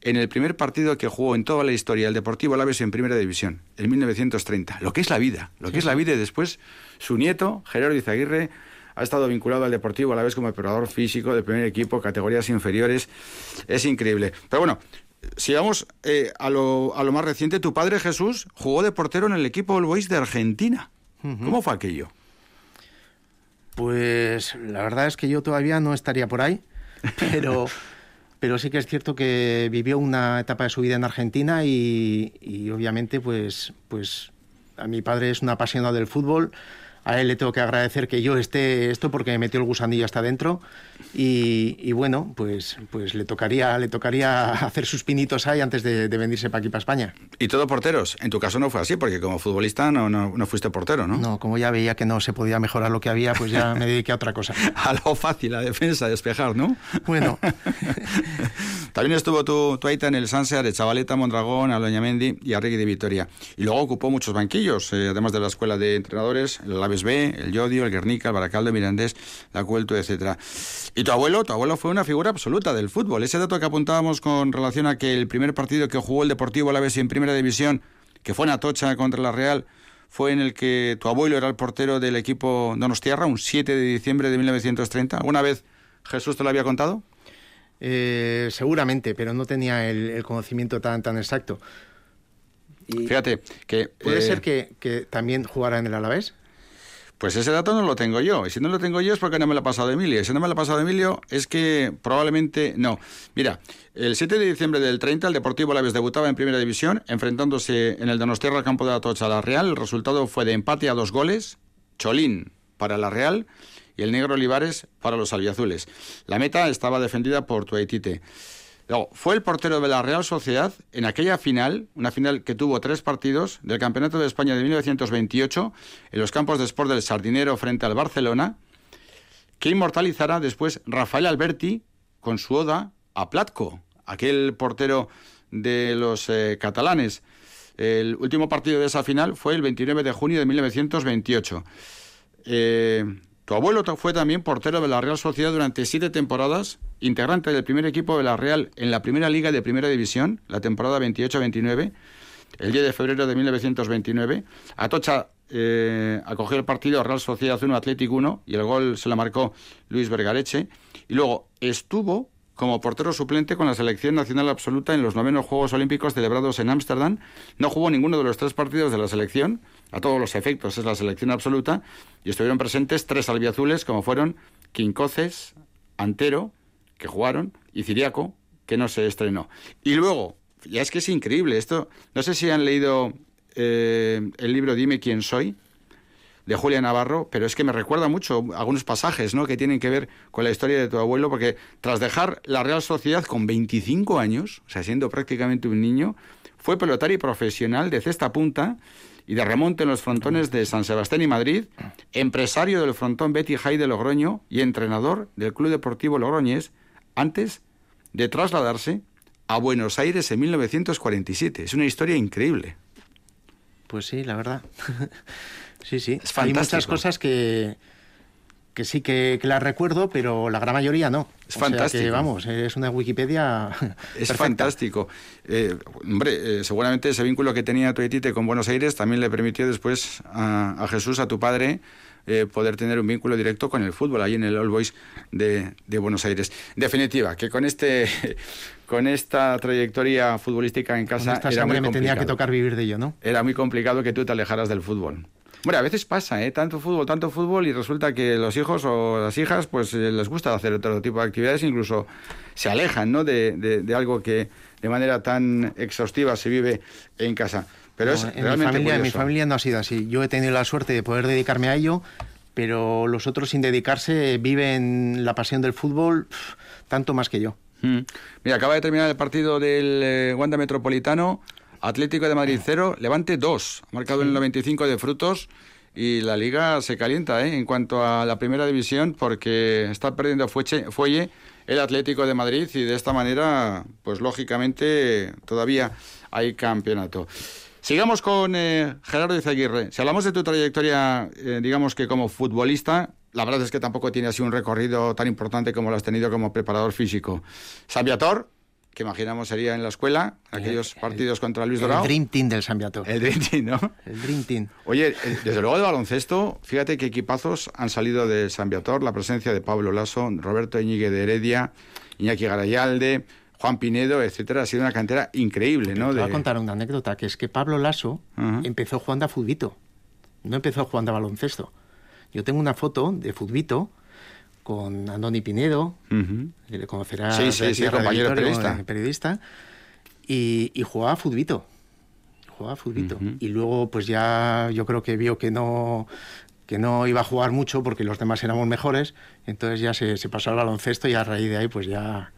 en el primer partido que jugó en toda la historia el Deportivo Alaves en Primera División, en 1930. Lo que es la vida, lo que es la vida y después su nieto, Gerardo Izaguirre, ha estado vinculado al Deportivo a la vez como operador físico del primer equipo, categorías inferiores. Es increíble. Pero bueno, si vamos eh, a, lo, a, lo, más reciente, tu padre Jesús jugó de portero en el equipo All Boys de Argentina. ¿Cómo fue aquello? Pues la verdad es que yo todavía no estaría por ahí, pero, [laughs] pero sí que es cierto que vivió una etapa de su vida en Argentina y, y obviamente pues, pues a mi padre es un apasionado del fútbol a él le tengo que agradecer que yo esté esto porque me metió el gusanillo hasta adentro y, bueno, pues, pues le tocaría le tocaría hacer sus pinitos ahí antes de, venirse para aquí para España. Y todo porteros. En tu caso no fue así porque como futbolista no, no, fuiste portero, ¿no? No, como ya veía que no se podía mejorar lo que había, pues ya me dediqué a otra cosa. [laughs] a lo fácil, a defensa, despejar, ¿no? Bueno. [laughs] También estuvo tu, tu en el Sansear de Chavaleta, Mondragón, Aloñamendi y Arregui de Vitoria. Y luego ocupó muchos banquillos, eh, además de la escuela de entrenadores, el B, el Yodio, el Guernica, el Baracaldo, Mirandés, la Cuelto, etcétera. Y tu abuelo, tu abuelo fue una figura absoluta del fútbol. Ese dato que apuntábamos con relación a que el primer partido que jugó el Deportivo Alavés en Primera División, que fue en Atocha contra la Real, fue en el que tu abuelo era el portero del equipo Donostiarra, un 7 de diciembre de 1930. ¿Alguna vez Jesús te lo había contado? Eh, seguramente, pero no tenía el, conocimiento tan, tan exacto. Fíjate que... ¿Puede ser eh, que, también jugara en el Alavés? Pues ese dato no lo tengo yo. Y si no lo tengo yo es porque no me lo ha pasado Emilio. Y si no me lo ha pasado Emilio es que probablemente no. Mira, el 7 de diciembre del 30 el Deportivo Laves debutaba en Primera División enfrentándose en el Donostiarra al campo de la Tocha a la Real. El resultado fue de empate a dos goles. Cholín para la Real y el negro Olivares para los albiazules. La meta estaba defendida por Tuaitite. Fue el portero de la Real Sociedad en aquella final, una final que tuvo tres partidos del Campeonato de España de 1928 en los campos de Sport del Sardinero frente al Barcelona, que inmortalizará después Rafael Alberti con su oda a Platco, aquel portero de los eh, catalanes. El último partido de esa final fue el 29 de junio de 1928. Eh, tu abuelo fue también portero de la Real Sociedad durante siete temporadas, integrante del primer equipo de la Real en la primera liga de primera división, la temporada 28-29, el 10 de febrero de 1929. Atocha eh, acogió el partido Real Sociedad 1, Atlético 1, y el gol se lo marcó Luis Vergareche. Y luego estuvo como portero suplente con la selección nacional absoluta en los novenos Juegos Olímpicos celebrados en Ámsterdam. No jugó ninguno de los tres partidos de la selección, a todos los efectos es la selección absoluta, y estuvieron presentes tres albiazules como fueron Quincoces, Antero, que jugaron, y Ciriaco, que no se estrenó. Y luego, ya es que es increíble esto, no sé si han leído eh, el libro Dime quién soy, de Julia Navarro, pero es que me recuerda mucho algunos pasajes ¿no? que tienen que ver con la historia de tu abuelo, porque tras dejar la Real Sociedad con 25 años, o sea, siendo prácticamente un niño, fue pelotario profesional de cesta punta y de remonte en los frontones de San Sebastián y Madrid, empresario del frontón Betty High de Logroño y entrenador del Club Deportivo Logroñés, antes de trasladarse a Buenos Aires en 1947. Es una historia increíble. Pues sí, la verdad. [laughs] Sí, sí. Hay muchas cosas que, que sí que, la recuerdo, pero la gran mayoría no. Es fantástico. vamos, es una Wikipedia. Es fantástico. Eh, hombre, eh, seguramente ese vínculo que tenía Tuetite con Buenos Aires también le permitió después a, Jesús, a tu padre, eh, poder tener un vínculo directo con el fútbol ahí en el All Boys de, de Buenos Aires. definitiva, que con este [laughs] con esta trayectoria futbolística en casa era muy me tenía que tocar vivir de ello, ¿no? Era muy complicado que tú te alejaras del fútbol. Bueno, a veces pasa, ¿eh? Tanto fútbol, tanto fútbol y resulta que los hijos o las hijas pues eh, les gusta hacer otro tipo de actividades, incluso se alejan, ¿no? De, de, algo que de manera tan exhaustiva se vive en casa. Pero es en realmente mi familia, en mi familia no ha sido así. Yo he tenido la suerte de poder dedicarme a ello, pero los otros sin dedicarse viven la pasión del fútbol tanto más que yo. Mm. Mira, acaba de terminar el partido del eh, Wanda Metropolitano. Atlético de Madrid 0, Levante 2. Ha marcado el 95 de frutos y la liga se calienta ¿eh? en cuanto a la primera división porque está perdiendo fuelle, el Atlético de Madrid y de esta manera, pues lógicamente todavía hay campeonato. Sigamos con eh, Gerardo Izaguirre. Si hablamos de tu trayectoria, eh, digamos que como futbolista, la verdad es que tampoco tiene así un recorrido tan importante como lo has tenido como preparador físico. San Viator, que imaginamos sería en la escuela, aquellos partidos contra Luis Dorado. El Dream Team del San El Dream Team, ¿no? El Dream Team. Oye, eh, desde luego de baloncesto, fíjate qué equipazos han salido de San Viator, la presencia de Pablo Lasso, Roberto Iñigue de Heredia, Iñaki Garayalde, Juan Pinedo, etcétera, ha sido una cantera increíble, ¿no? Te voy a contar una anécdota, que es que Pablo Lasso empezó jugando a futbito, no empezó jugando a baloncesto. Yo tengo una foto de futbito con Andoni Pinedo, que le conocerá sí, sí, sí, compañero periodista. periodista y, jugaba futbito. Jugaba futbito. Y luego, pues ya yo creo que vio que no que no iba a jugar mucho porque los demás éramos mejores, entonces ya se, se pasó al baloncesto y a raíz de ahí pues ya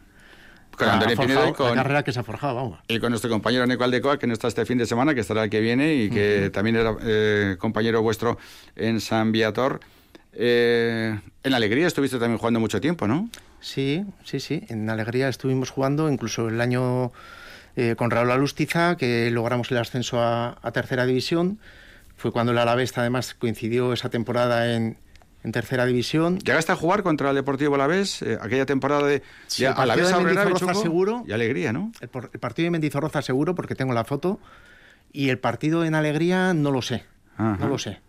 con Andoni Pinedo y con la carrera que se ha forjado, vamos. Y con nuestro compañero Nico Aldecoa, que no está este fin de semana, que estará el que viene y que también era eh, compañero vuestro en San Viator. Eh, en Alegría estuviste también jugando mucho tiempo, ¿no? Sí, sí, sí. En Alegría estuvimos jugando incluso el año eh, con Raúl Alustiza, que logramos el ascenso a, tercera división. Fue cuando el Alavés además coincidió esa temporada en, tercera división. ¿Llegaste a jugar contra el Deportivo Alavés eh, aquella temporada de, sí, de Alavés Mendizorroza seguro y Alegría, ¿no? El, partido de Mendizorroza seguro porque tengo la foto y el partido en Alegría no lo sé, no lo sé.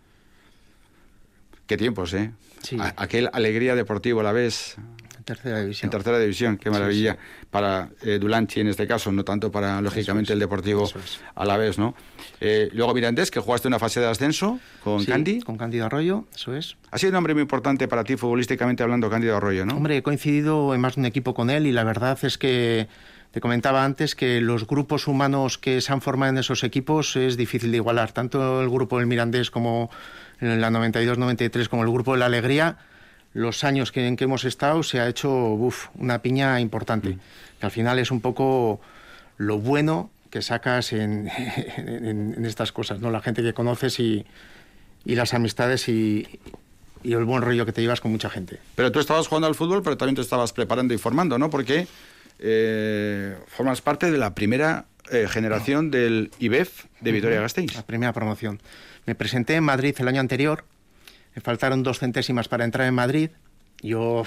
Qué tiempos, ¿eh? Sí. aquel Alegría Deportivo a la vez. En tercera división. En tercera división, qué maravilla. Para eh, Dulanchi en este caso, no tanto para, lógicamente, el Deportivo a la vez, ¿no? Eh, luego Mirandés, que jugaste una fase de ascenso con Candy. con Cándido Arroyo, eso es. Ha sido un hombre muy importante para ti futbolísticamente hablando, Cándido Arroyo, ¿no? Hombre, he coincidido en más de un equipo con él y la verdad es que te comentaba antes que los grupos humanos que se han formado en esos equipos es difícil de igualar. Tanto el grupo del Mirandés como en la 92-93 como el grupo de la Alegría, los años que, en que hemos estado se ha hecho una piña importante, mm. que al final es un poco lo bueno que sacas en, [laughs] estas cosas, ¿no? La gente que conoces y, las amistades y, el buen rollo que te llevas con mucha gente. Pero tú estabas jugando al fútbol, pero también te estabas preparando y formando, ¿no? Porque eh, formas parte de la primera eh, generación del IBEF de Vitoria-Gasteiz. La primera promoción. Me presenté en Madrid el año anterior, me faltaron dos centésimas para entrar en Madrid. Yo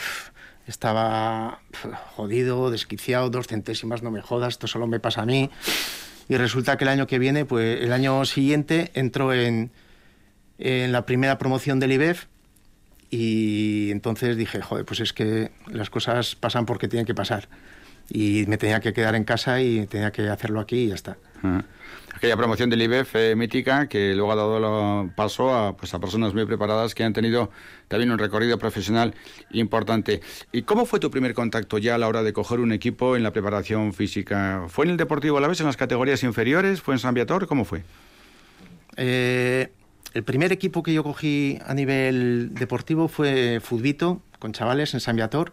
estaba jodido, desquiciado, dos centésimas, no me jodas, esto solo me pasa a mí. Y resulta que el año que viene, pues el año siguiente, entró en, en la primera promoción del IBEF y entonces dije, joder, pues es que las cosas pasan porque tienen que pasar. Y me tenía que quedar en casa y tenía que hacerlo aquí y ya está aquella promoción del IBEF eh, mítica que luego ha dado paso a, pues, a personas muy preparadas que han tenido también un recorrido profesional importante. ¿Y cómo fue tu primer contacto ya a la hora de coger un equipo en la preparación física? ¿Fue en el Deportivo a la vez, en las categorías inferiores? ¿Fue en San Viator? ¿Cómo fue? Eh, el primer equipo que yo cogí a nivel deportivo fue Fudbito, con chavales en San Viator.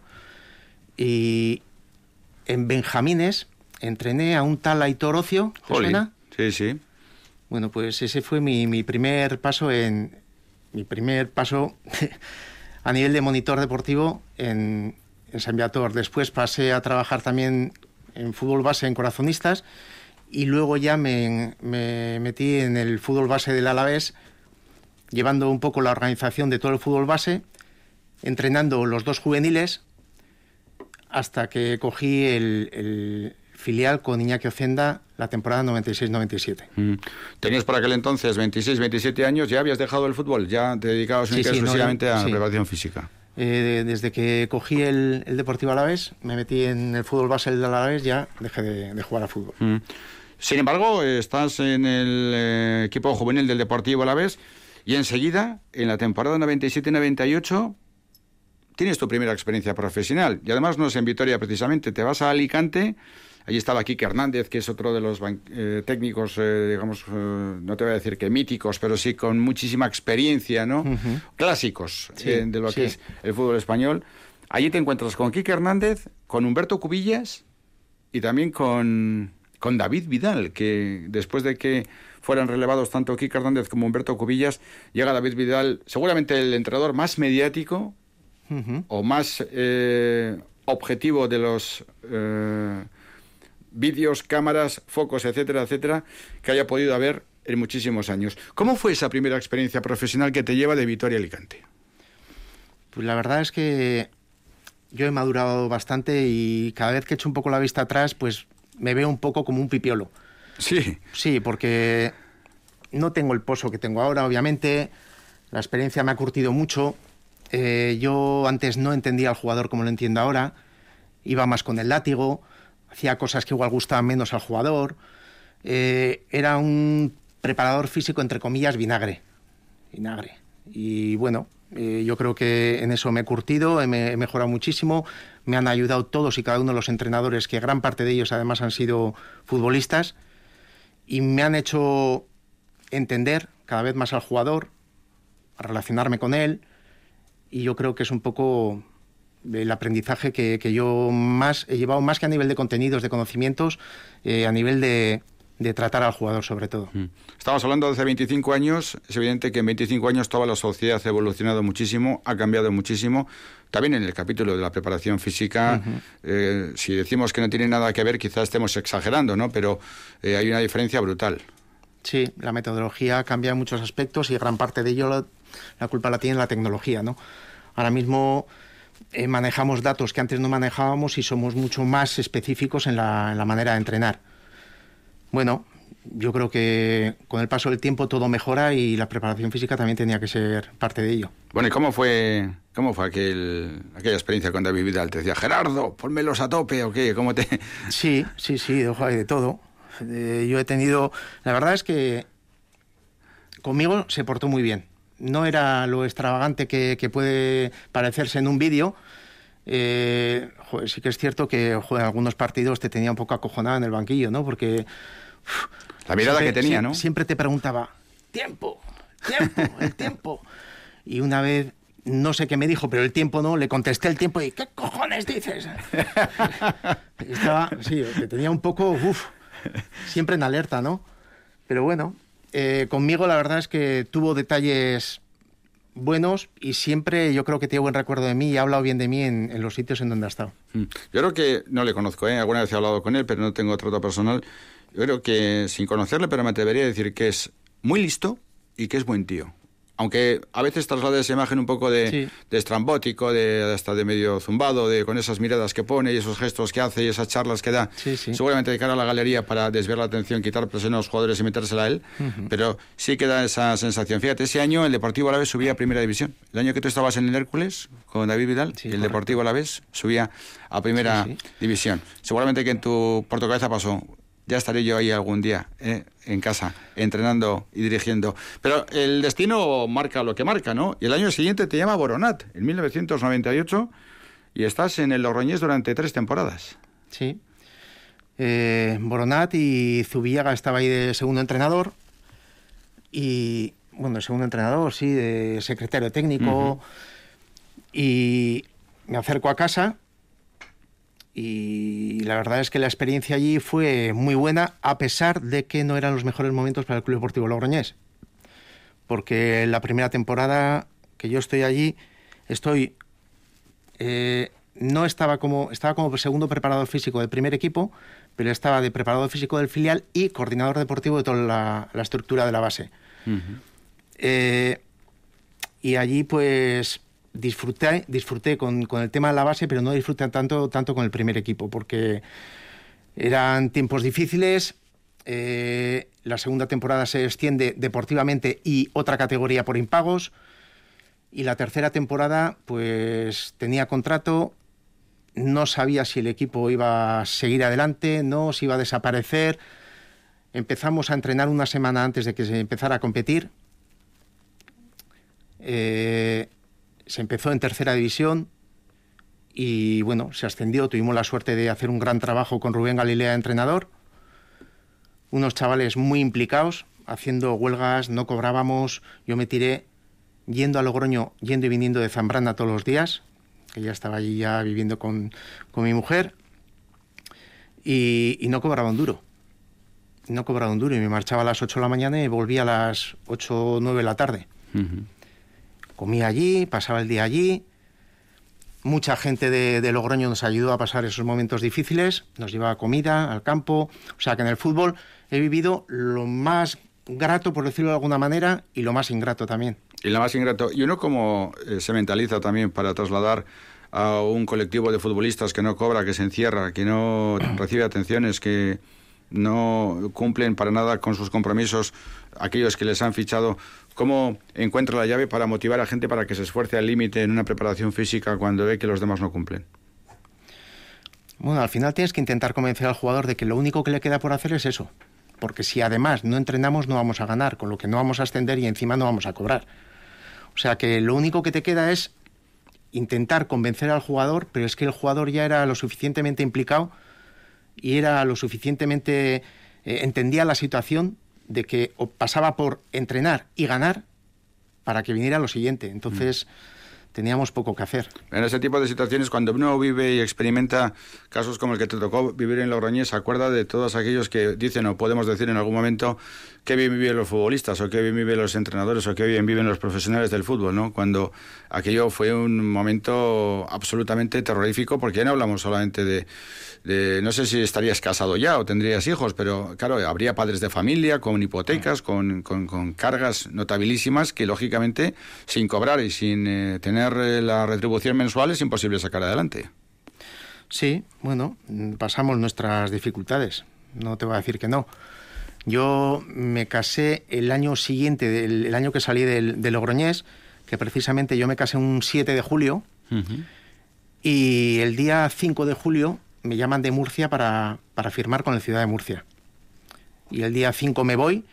Y en Benjamines entrené a un tal Aitor Ocio, ¿te suena? Sí, sí. Bueno, pues ese fue mi, primer paso en mi primer paso [laughs] a nivel de monitor deportivo en, en San Viator. Después pasé a trabajar también en fútbol base en Corazonistas y luego ya me, me, metí en el fútbol base del Alavés, llevando un poco la organización de todo el fútbol base. entrenando los dos juveniles hasta que cogí el, filial con Iñaki Ocenda la temporada 96-97. Mm. Tenías por aquel entonces 26, 27 años, ¿ya habías dejado el fútbol? ¿Ya te dedicabas exclusivamente a la preparación física? Eh, desde que cogí el, Deportivo Alavés, me metí en el fútbol base del Alavés, ya dejé de, jugar al fútbol. Mm. Sin embargo, estás en el eh, equipo juvenil del Deportivo Alavés y enseguida, en la temporada 97-98, tienes tu primera experiencia profesional. Y además no es en Vitoria precisamente, te vas a Alicante. Allí estaba Kike Hernández, que es otro de los eh, técnicos, eh, digamos, eh, no te voy a decir que míticos, pero sí con muchísima experiencia, ¿no? Clásicos de lo que es el fútbol español. Allí te encuentras con Kike Hernández, con Humberto Cubillas y también con, con David Vidal, que después de que fueran relevados tanto Kike Hernández como Humberto Cubillas, llega David Vidal, seguramente el entrenador más mediático o más objetivo de los vídeos, cámaras, focos, etcétera, etcétera, que haya podido haber en muchísimos años. ¿Cómo fue esa primera experiencia profesional que te lleva de Vitoria a Alicante? Pues la verdad es que yo he madurado bastante y cada vez que echo un poco la vista atrás, pues me veo un poco como un pipiolo. Sí. Sí, porque no tengo el pozo que tengo ahora, obviamente. La experiencia me ha curtido mucho. Eh, yo antes no entendía al jugador como lo entiendo ahora, iba más con el látigo, hacía cosas que igual gustaban menos al jugador, eh, era un preparador físico, entre comillas, vinagre. Vinagre. Y bueno, eh, yo creo que en eso me he curtido, me he mejorado muchísimo, me han ayudado todos y cada uno de los entrenadores, que gran parte de ellos además han sido futbolistas, y me han hecho entender cada vez más al jugador, a relacionarme con él, y yo creo que es un poco el aprendizaje que, yo más he llevado, más que a nivel de contenidos, de conocimientos, eh, a nivel de, tratar al jugador sobre todo. Mm. Estamos hablando de hace 25 años, es evidente que en 25 años toda la sociedad ha evolucionado muchísimo, ha cambiado muchísimo. También en el capítulo de la preparación física, eh, si decimos que no tiene nada que ver, quizás estemos exagerando, ¿no? Pero eh, hay una diferencia brutal. Sí, la metodología cambia en muchos aspectos y gran parte de ello la culpa la tiene la tecnología, ¿no? Ahora mismo eh, manejamos datos que antes no manejábamos y somos mucho más específicos en la, manera de entrenar. Bueno, yo creo que con el paso del tiempo todo mejora y la preparación física también tenía que ser parte de ello. Bueno, ¿y cómo fue, cómo fue aquel, aquella experiencia con David Vidal? Te decía, Gerardo, ponmelos a tope o qué, ¿cómo te...? [laughs] Sí, sí, sí, de, de todo. yo he tenido... La verdad es que conmigo se portó muy bien no era lo extravagante que, puede parecerse en un vídeo. Eh, sí que es cierto que en algunos partidos te tenía un poco acojonada en el banquillo, ¿no? Porque... la mirada que tenía, ¿no? Siempre te preguntaba, tiempo, tiempo, el tiempo. Y una vez, no sé qué me dijo, pero el tiempo no, le contesté el tiempo y ¿qué cojones dices? [laughs] Estaba, sí, te tenía un poco, uff, siempre en alerta, ¿no? Pero bueno, eh, conmigo la verdad es que tuvo detalles buenos y siempre yo creo que tiene buen recuerdo de mí y ha hablado bien de mí en, los sitios en donde ha estado. Mm. Yo creo que no le conozco, ¿eh? alguna vez he hablado con él, pero no tengo trato personal. Yo creo que sin conocerle, pero me atrevería a decir que es muy listo y que es buen tío aunque a veces traslada esa imagen un poco de, estrambótico, de hasta de medio zumbado, de con esas miradas que pone y esos gestos que hace y esas charlas que da, seguramente de cara a la galería para desviar la atención, quitar presión a los jugadores y metérsela a él, pero sí queda esa sensación. Fíjate, ese año el Deportivo Alavés subía a Primera División. El año que tú estabas en el Hércules con David Vidal, el Deportivo Alavés subía a Primera División. Seguramente que en tu por cabeza pasó ya estaré yo ahí algún día, ¿eh? en casa, entrenando y dirigiendo. Pero el destino marca lo que marca, ¿no? Y el año siguiente te llama Boronat, en 1998, y estás en el Logroñés durante tres temporadas. Sí. Eh, Boronat y Zubillaga estaba ahí de segundo entrenador. Y, bueno, de segundo entrenador, sí, de secretario técnico. Y me acerco a casa y la verdad es que la experiencia allí fue muy buena, a pesar de que no eran los mejores momentos para el Club Deportivo Logroñés. Porque la primera temporada que yo estoy allí, estoy. Eh, no estaba como. Estaba como segundo preparador físico del primer equipo, pero estaba de preparador físico del filial y coordinador deportivo de toda la, estructura de la base. Eh, y allí, pues disfruté, disfruté con, el tema de la base, pero no disfruté tanto, tanto con el primer equipo, porque eran tiempos difíciles. Eh, la segunda temporada se extiende deportivamente y otra categoría por impagos. Y la tercera temporada, pues tenía contrato, no sabía si el equipo iba a seguir adelante, no, si iba a desaparecer. Empezamos a entrenar una semana antes de que se empezara a competir. Eh, se empezó en tercera división y bueno, se ascendió. Tuvimos la suerte de hacer un gran trabajo con Rubén Galilea, entrenador. Unos chavales muy implicados, haciendo huelgas, no cobrábamos. Yo me tiré yendo a Logroño, yendo y viniendo de Zambrana todos los días, que ya estaba allí ya viviendo con, mi mujer, y, no cobraba un duro. No cobraba un duro y me marchaba a las 8 de la mañana y volvía a las 8 o 9 de la tarde. Comía allí, pasaba el día allí. Mucha gente de, de, Logroño nos ayudó a pasar esos momentos difíciles, nos llevaba comida al campo. O sea que en el fútbol he vivido lo más grato, por decirlo de alguna manera, y lo más ingrato también. Y lo más ingrato. Y uno como eh, se mentaliza también para trasladar a un colectivo de futbolistas que no cobra, que se encierra, que no [clears throat] recibe atenciones, que no cumplen para nada con sus compromisos, aquellos que les han fichado, ¿Cómo encuentra la llave para motivar a gente para que se esfuerce al límite en una preparación física cuando ve que los demás no cumplen? Bueno, al final tienes que intentar convencer al jugador de que lo único que le queda por hacer es eso. Porque si además no entrenamos no vamos a ganar, con lo que no vamos a ascender y encima no vamos a cobrar. O sea que lo único que te queda es intentar convencer al jugador, pero es que el jugador ya era lo suficientemente implicado y era lo suficientemente eh, entendía la situación de que pasaba por entrenar y ganar para que viniera lo siguiente. Entonces teníamos poco que hacer. En ese tipo de situaciones, cuando uno vive y experimenta casos como el que te tocó vivir en Logroñés, se acuerda de todos aquellos que dicen o podemos decir en algún momento qué bien viven los futbolistas o qué bien viven los entrenadores o qué bien viven los profesionales del fútbol, ¿no? Cuando aquello fue un momento absolutamente terrorífico, porque ya no hablamos solamente de, no sé si estarías casado ya o tendrías hijos, pero claro, habría padres de familia con hipotecas, con, con, cargas notabilísimas que lógicamente sin cobrar y sin eh, tener eh, la retribución mensual es imposible sacar adelante. Sí, bueno, pasamos nuestras dificultades, no te voy a decir que no. Yo me casé el año siguiente, el, año que salí de, Logroñés, que precisamente yo me casé un 7 de julio, y el día 5 de julio me llaman de Murcia para, firmar con la ciudad de Murcia. Y el día 5 me voy,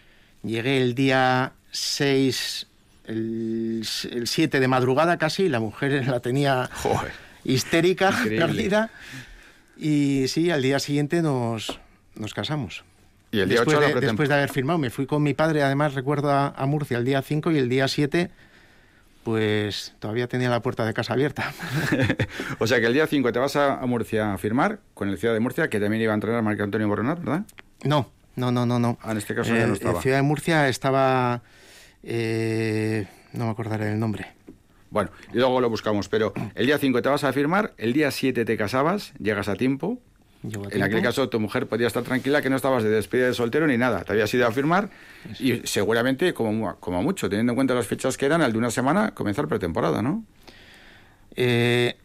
llegué el día 6, el, 7 de madrugada casi, la mujer [laughs] la tenía histérica, perdida, y sí, al día siguiente nos, nos casamos. Y el día después, de, después de haber firmado, me fui con mi padre, además recuerdo a, Murcia el día 5 y el día 7 pues todavía tenía la puerta de casa abierta. [laughs] o sea que el día 5 te vas a, Murcia a firmar con el Ciudad de Murcia, que también iba a entrenar Marco Antonio Boronat, ¿verdad? No, no, no, no. no. Ah, en este caso ya no estaba. El Ciudad de Murcia estaba... Eh, no me acordaré del nombre. Bueno, y luego lo buscamos, pero el día 5 te vas a firmar, el día 7 te casabas, llegas a tiempo, en aquel caso, tu mujer podía estar tranquila que no estabas de despedida de soltero ni nada. Te habías ido a firmar y seguramente, como, como mucho, teniendo en cuenta las fechas que eran, al de una semana, comenzar pretemporada, ¿no? Eh,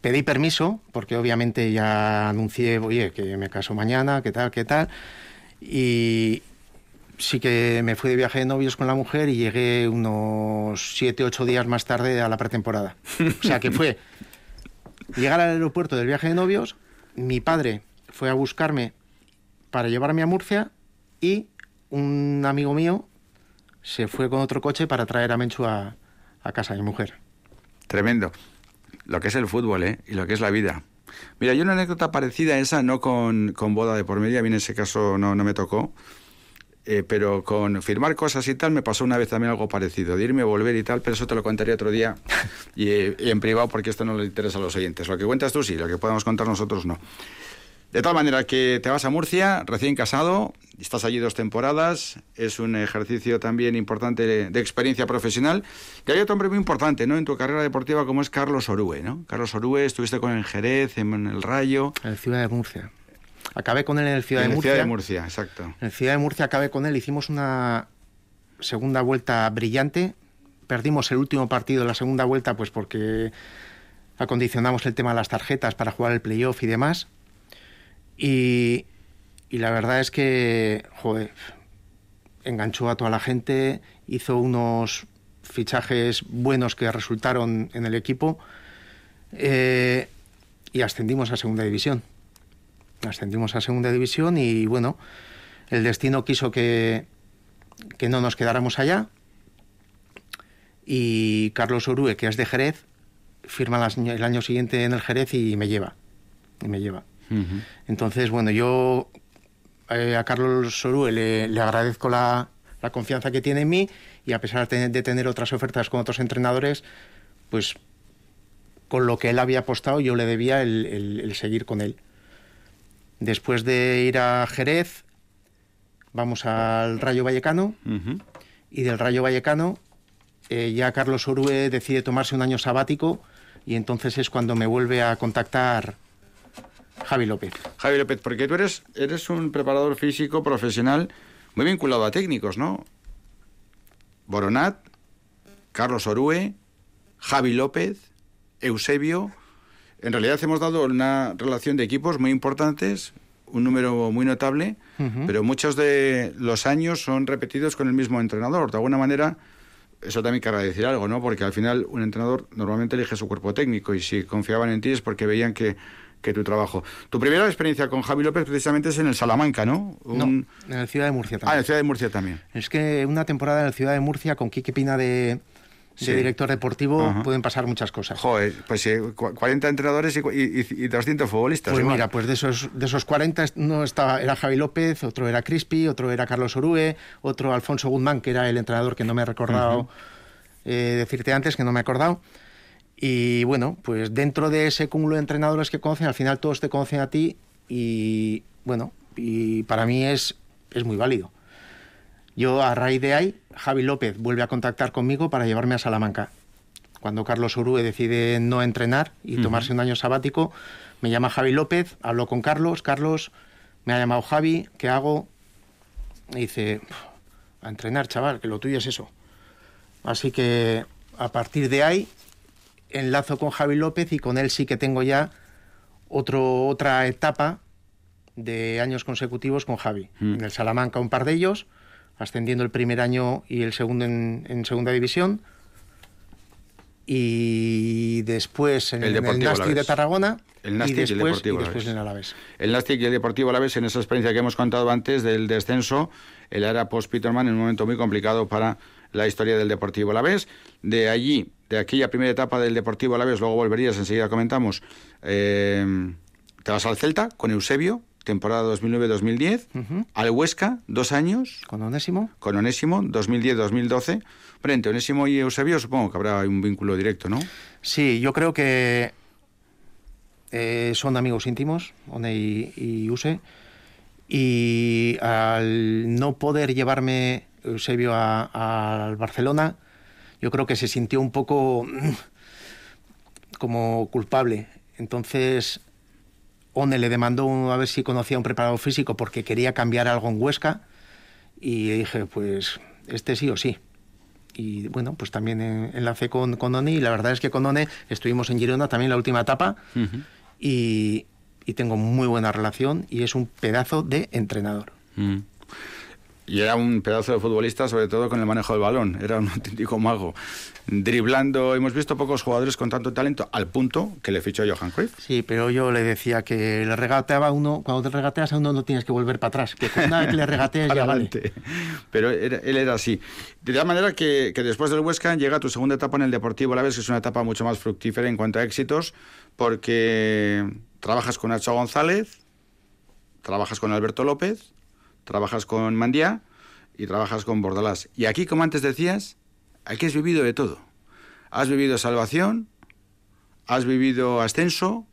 pedí permiso, porque obviamente ya anuncié, oye, que me caso mañana, qué tal, qué tal. Y sí que me fui de viaje de novios con la mujer y llegué unos siete, ocho días más tarde a la pretemporada. O sea que fue [laughs] llegar al aeropuerto del viaje de novios mi padre fue a buscarme para llevarme a Murcia y un amigo mío se fue con otro coche para traer a Menchu a, casa de mi mujer. Tremendo. Lo que es el fútbol, ¿eh? Y lo que es la vida. Mira, hay una anécdota parecida a esa, no con, con boda de por medio, a mí en ese caso no, no me tocó, eh, pero con firmar cosas y tal me pasó una vez también algo parecido, de irme, volver y tal, pero eso te lo contaría otro día [laughs] y, en privado porque esto no le interesa a los oyentes. Lo que cuentas tú sí, lo que podemos contar nosotros no. De tal manera que te vas a Murcia, recién casado, estás allí dos temporadas, es un ejercicio también importante de, experiencia profesional. Y hay otro hombre muy importante, ¿no? En tu carrera deportiva como es Carlos Orue, ¿no? Carlos Orue, estuviste con el Jerez, en el Rayo. En la ciudad de Murcia. Acabé con él en el Ciudad de Murcia. En Ciudad de Murcia, exacto. En el Ciudad de Murcia acabé con él, hicimos una segunda vuelta brillante, perdimos el último partido de la segunda vuelta, pues porque acondicionamos el tema de las tarjetas para jugar el playoff y demás. Y, y la verdad es que, joder, enganchó a toda la gente, hizo unos fichajes buenos que resultaron en el equipo eh, y ascendimos a segunda división. Ascendimos a segunda división y bueno, el destino quiso que, que no nos quedáramos allá y Carlos Orue, que es de Jerez, firma el año siguiente en el Jerez y me lleva. Y me lleva. Entonces, bueno, yo eh, a Carlos Orue le, le agradezco la, la, confianza que tiene en mí y a pesar de tener otras ofertas con otros entrenadores, pues con lo que él había apostado yo le debía el, seguir con él. Después de ir a Jerez, vamos al Rayo Vallecano y del Rayo Vallecano eh, ya Carlos Orue decide tomarse un año sabático y entonces es cuando me vuelve a contactar Javi López. Javi López, porque tú eres, eres un preparador físico profesional muy vinculado a técnicos, ¿no? Boronat, Carlos Orue, Javi López, Eusebio. En realidad hemos dado una relación de equipos muy importantes, un número muy notable, pero muchos de los años son repetidos con el mismo entrenador. De alguna manera, eso también querrá decir algo, ¿no? Porque al final un entrenador normalmente elige su cuerpo técnico y si confiaban en ti es porque veían que, tu trabajo. Tu primera experiencia con Javi López precisamente es en el Salamanca, ¿no? en el Ciudad de Murcia también. Ah, en el Ciudad de Murcia también. Es que una temporada en el Ciudad de Murcia con Quique Pina de, director deportivo pueden pasar muchas cosas. Joder, pues 40 entrenadores y, y, 200 futbolistas. Pues mira, pues de esos, de esos 40 no estaba, era Javi López, otro era Crispi, otro era Carlos Orue, otro Alfonso Guzmán, que era el entrenador que no me he recordado eh, decirte antes, que no me he acordado. Y bueno, pues dentro de ese cúmulo de entrenadores que conocen, al final todos te conocen a ti y bueno, y para mí es, es muy válido. Yo a raíz de ahí, Javi López vuelve a contactar conmigo para llevarme a Salamanca. Cuando Carlos Orue decide no entrenar y tomarse un año sabático, me llama Javi López, hablo con Carlos, Carlos, me ha llamado Javi, ¿qué hago? Y dice, a entrenar, chaval, que lo tuyo es eso. Así que a partir de ahí enlazo con Javi López y con él sí que tengo ya otro, otra etapa de años consecutivos con Javi. Mm. En el Salamanca un par de ellos, ascendiendo el primer año y el segundo en, segunda división. Y después en el, el de Tarragona. El Nastic y, después, el Deportivo y en el Alavés. El Nastic y el Deportivo Alavés, en esa experiencia que hemos contado antes del descenso, el era post-Peterman en un momento muy complicado para la historia del Deportivo Alavés. De allí, de aquella primera etapa del Deportivo Alavés, luego volverías, enseguida comentamos, eh, te vas al Celta con Eusebio, temporada 2009-2010, al Huesca, dos años. ¿Con Onésimo? Con Onésimo, 2010-2012. Frente Onésimo y Eusebio supongo que habrá un vínculo directo, ¿no? Sí, yo creo que eh, son amigos íntimos, One y, y Use, y al no poder llevarme Eusebio al Barcelona, yo creo que se sintió un poco como culpable. Entonces, One le demandó a ver si conocía un preparador físico porque quería cambiar algo en Huesca y dije, pues este sí o sí. Y bueno, pues también enlacé con, con One y la verdad es que con One estuvimos en Girona también la última etapa y, tengo muy buena relación y es un pedazo de entrenador. Mm. Y era un pedazo de futbolista, sobre todo con el manejo del balón. Era un [laughs] auténtico mago. Driblando, hemos visto pocos jugadores con tanto talento, al punto que le fichó Johan Cruyff. Sí, pero yo le decía que le regateaba uno, cuando te regateas a uno no tienes que volver para atrás, que una vez que le regateas ya vale. Pero él era así. De tal manera que, que, después del Huesca llega tu segunda etapa en el Deportivo La vez que es una etapa mucho más fructífera en cuanto a éxitos, porque trabajas con Nacho González, trabajas con Alberto López, trabajas con Mandía y trabajas con Bordalás. Y aquí, como antes decías, aquí has vivido de todo. Has vivido salvación, has vivido ascenso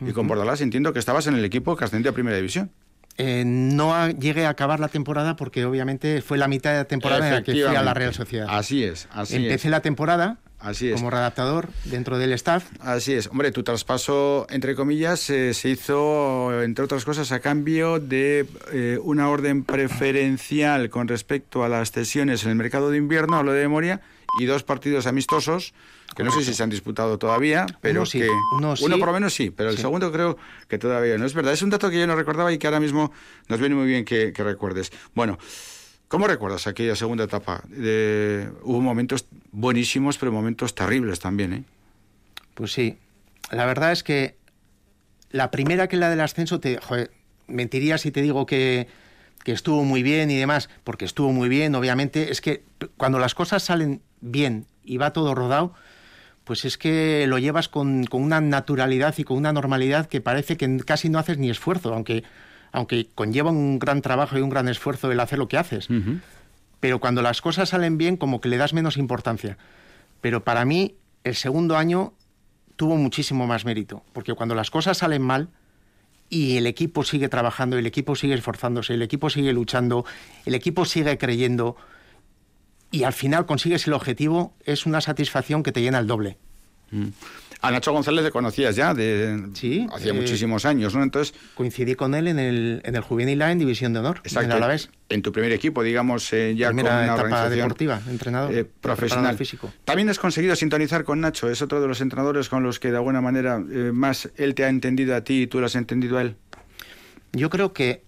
y con Bordalás entiendo que estabas en el equipo que ascendió a Primera División. Eh, no llegué a acabar la temporada porque obviamente fue la mitad de la temporada en la que fui a la Real Sociedad. Así es, así Empecé la temporada Así es. como redactador dentro del staff. Así es. Hombre, tu traspaso, entre comillas, eh, se hizo, entre otras cosas, a cambio de eh, una orden preferencial con respecto a las cesiones en el mercado de invierno, hablo de memoria, y dos partidos amistosos, que no sé si se han disputado todavía, pero Uno sí, que... uno sí. por lo menos sí, pero el Sí. segundo creo que todavía no. Es verdad, es un dato que yo no recordaba y que ahora mismo nos viene muy bien que, que recuerdes. Bueno, ¿cómo recuerdas aquella segunda etapa? Hubo momentos buenísimos, pero momentos terribles también, ¿eh? Pues sí. La verdad es que la primera que la del ascenso, te, joder, mentiría si te digo que, que estuvo muy bien y demás, porque estuvo muy bien, obviamente. Es que cuando las cosas salen bien y va todo rodado, pues es que lo llevas con, con una naturalidad y con una normalidad que parece que casi no haces ni esfuerzo, aunque, aunque conlleva un gran trabajo y un gran esfuerzo el hacer lo que haces. Pero cuando las cosas salen bien, como que le das menos importancia. Pero para mí, el segundo año tuvo muchísimo más mérito, porque cuando las cosas salen mal y el equipo sigue trabajando, el equipo sigue esforzándose, el equipo sigue luchando, el equipo sigue creyendo y al final consigues el objetivo, es una satisfacción que te llena el doble. A Nacho González le conocías ya de Sí, hacía eh, muchísimos años, ¿no? Entonces, Coincidí con él en el, en el Juvenil A en División de Honor, en el Alavés. en tu primer equipo, digamos, eh, ya Primera con una etapa organización deportiva, entrenador, eh, profesional. físico. También has conseguido sintonizar con Nacho, es otro de los entrenadores con los que de alguna manera más él te ha entendido a ti y tú lo has entendido a él. Yo creo que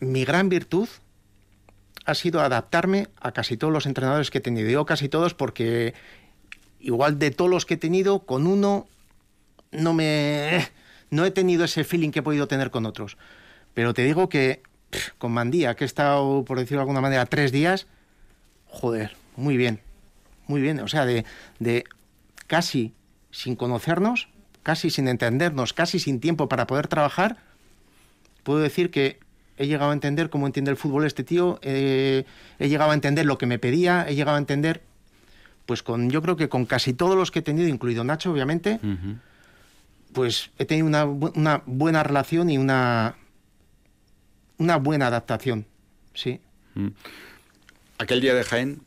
mi gran virtud ha sido adaptarme a casi todos los entrenadores que he tenido. Digo casi todos porque igual de todos los que he tenido, con uno no me no he tenido ese feeling que he podido tener con otros. Pero te digo que con Mandía, que he estado, por decirlo de alguna manera, tres días, joder, muy bien, muy bien. O sea, de, de casi sin conocernos, casi sin entendernos, casi sin tiempo para poder trabajar, puedo decir que he llegado a entender cómo entiende el fútbol este tío, eh, he llegado a entender lo que me pedía, he llegado a entender, pues con, yo creo que con casi todos los que he tenido, incluido Nacho, obviamente, pues he tenido una, una buena relación y una, una buena adaptación, sí. Aquel día de Jaén,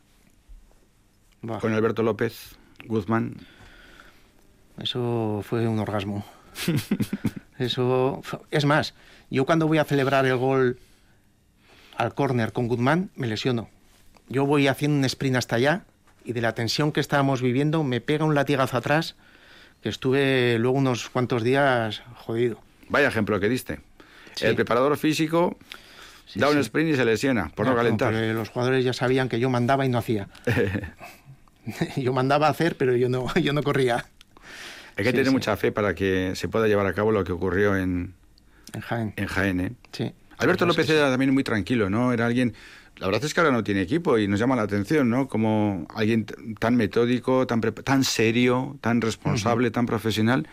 con Alberto López Guzmán, Eso fue un orgasmo. [laughs] Eso, es más, yo cuando voy a celebrar el gol al córner con Guzmán, me lesiono. Yo voy haciendo un sprint hasta allá y de la tensión que estábamos viviendo me pega un latigazo atrás que estuve luego unos cuantos días jodido. vaya ejemplo que diste. Sí. El preparador físico Sí, da un sí. sprint y se lesiona por no, No, calentar. porque los jugadores ya sabían que yo mandaba y no hacía. [laughs] [laughs] yo mandaba a hacer, pero yo no, [laughs] yo no corría Hay que tener mucha fe para que se pueda llevar a cabo lo que ocurrió en, en Jaén. en Jaén. ¿eh? Sí. Alberto López era también muy tranquilo, ¿no? Era alguien... La verdad es que ahora no tiene equipo y nos llama la atención, ¿no? Como alguien tan metódico, tan, tan serio, tan responsable, tan profesional.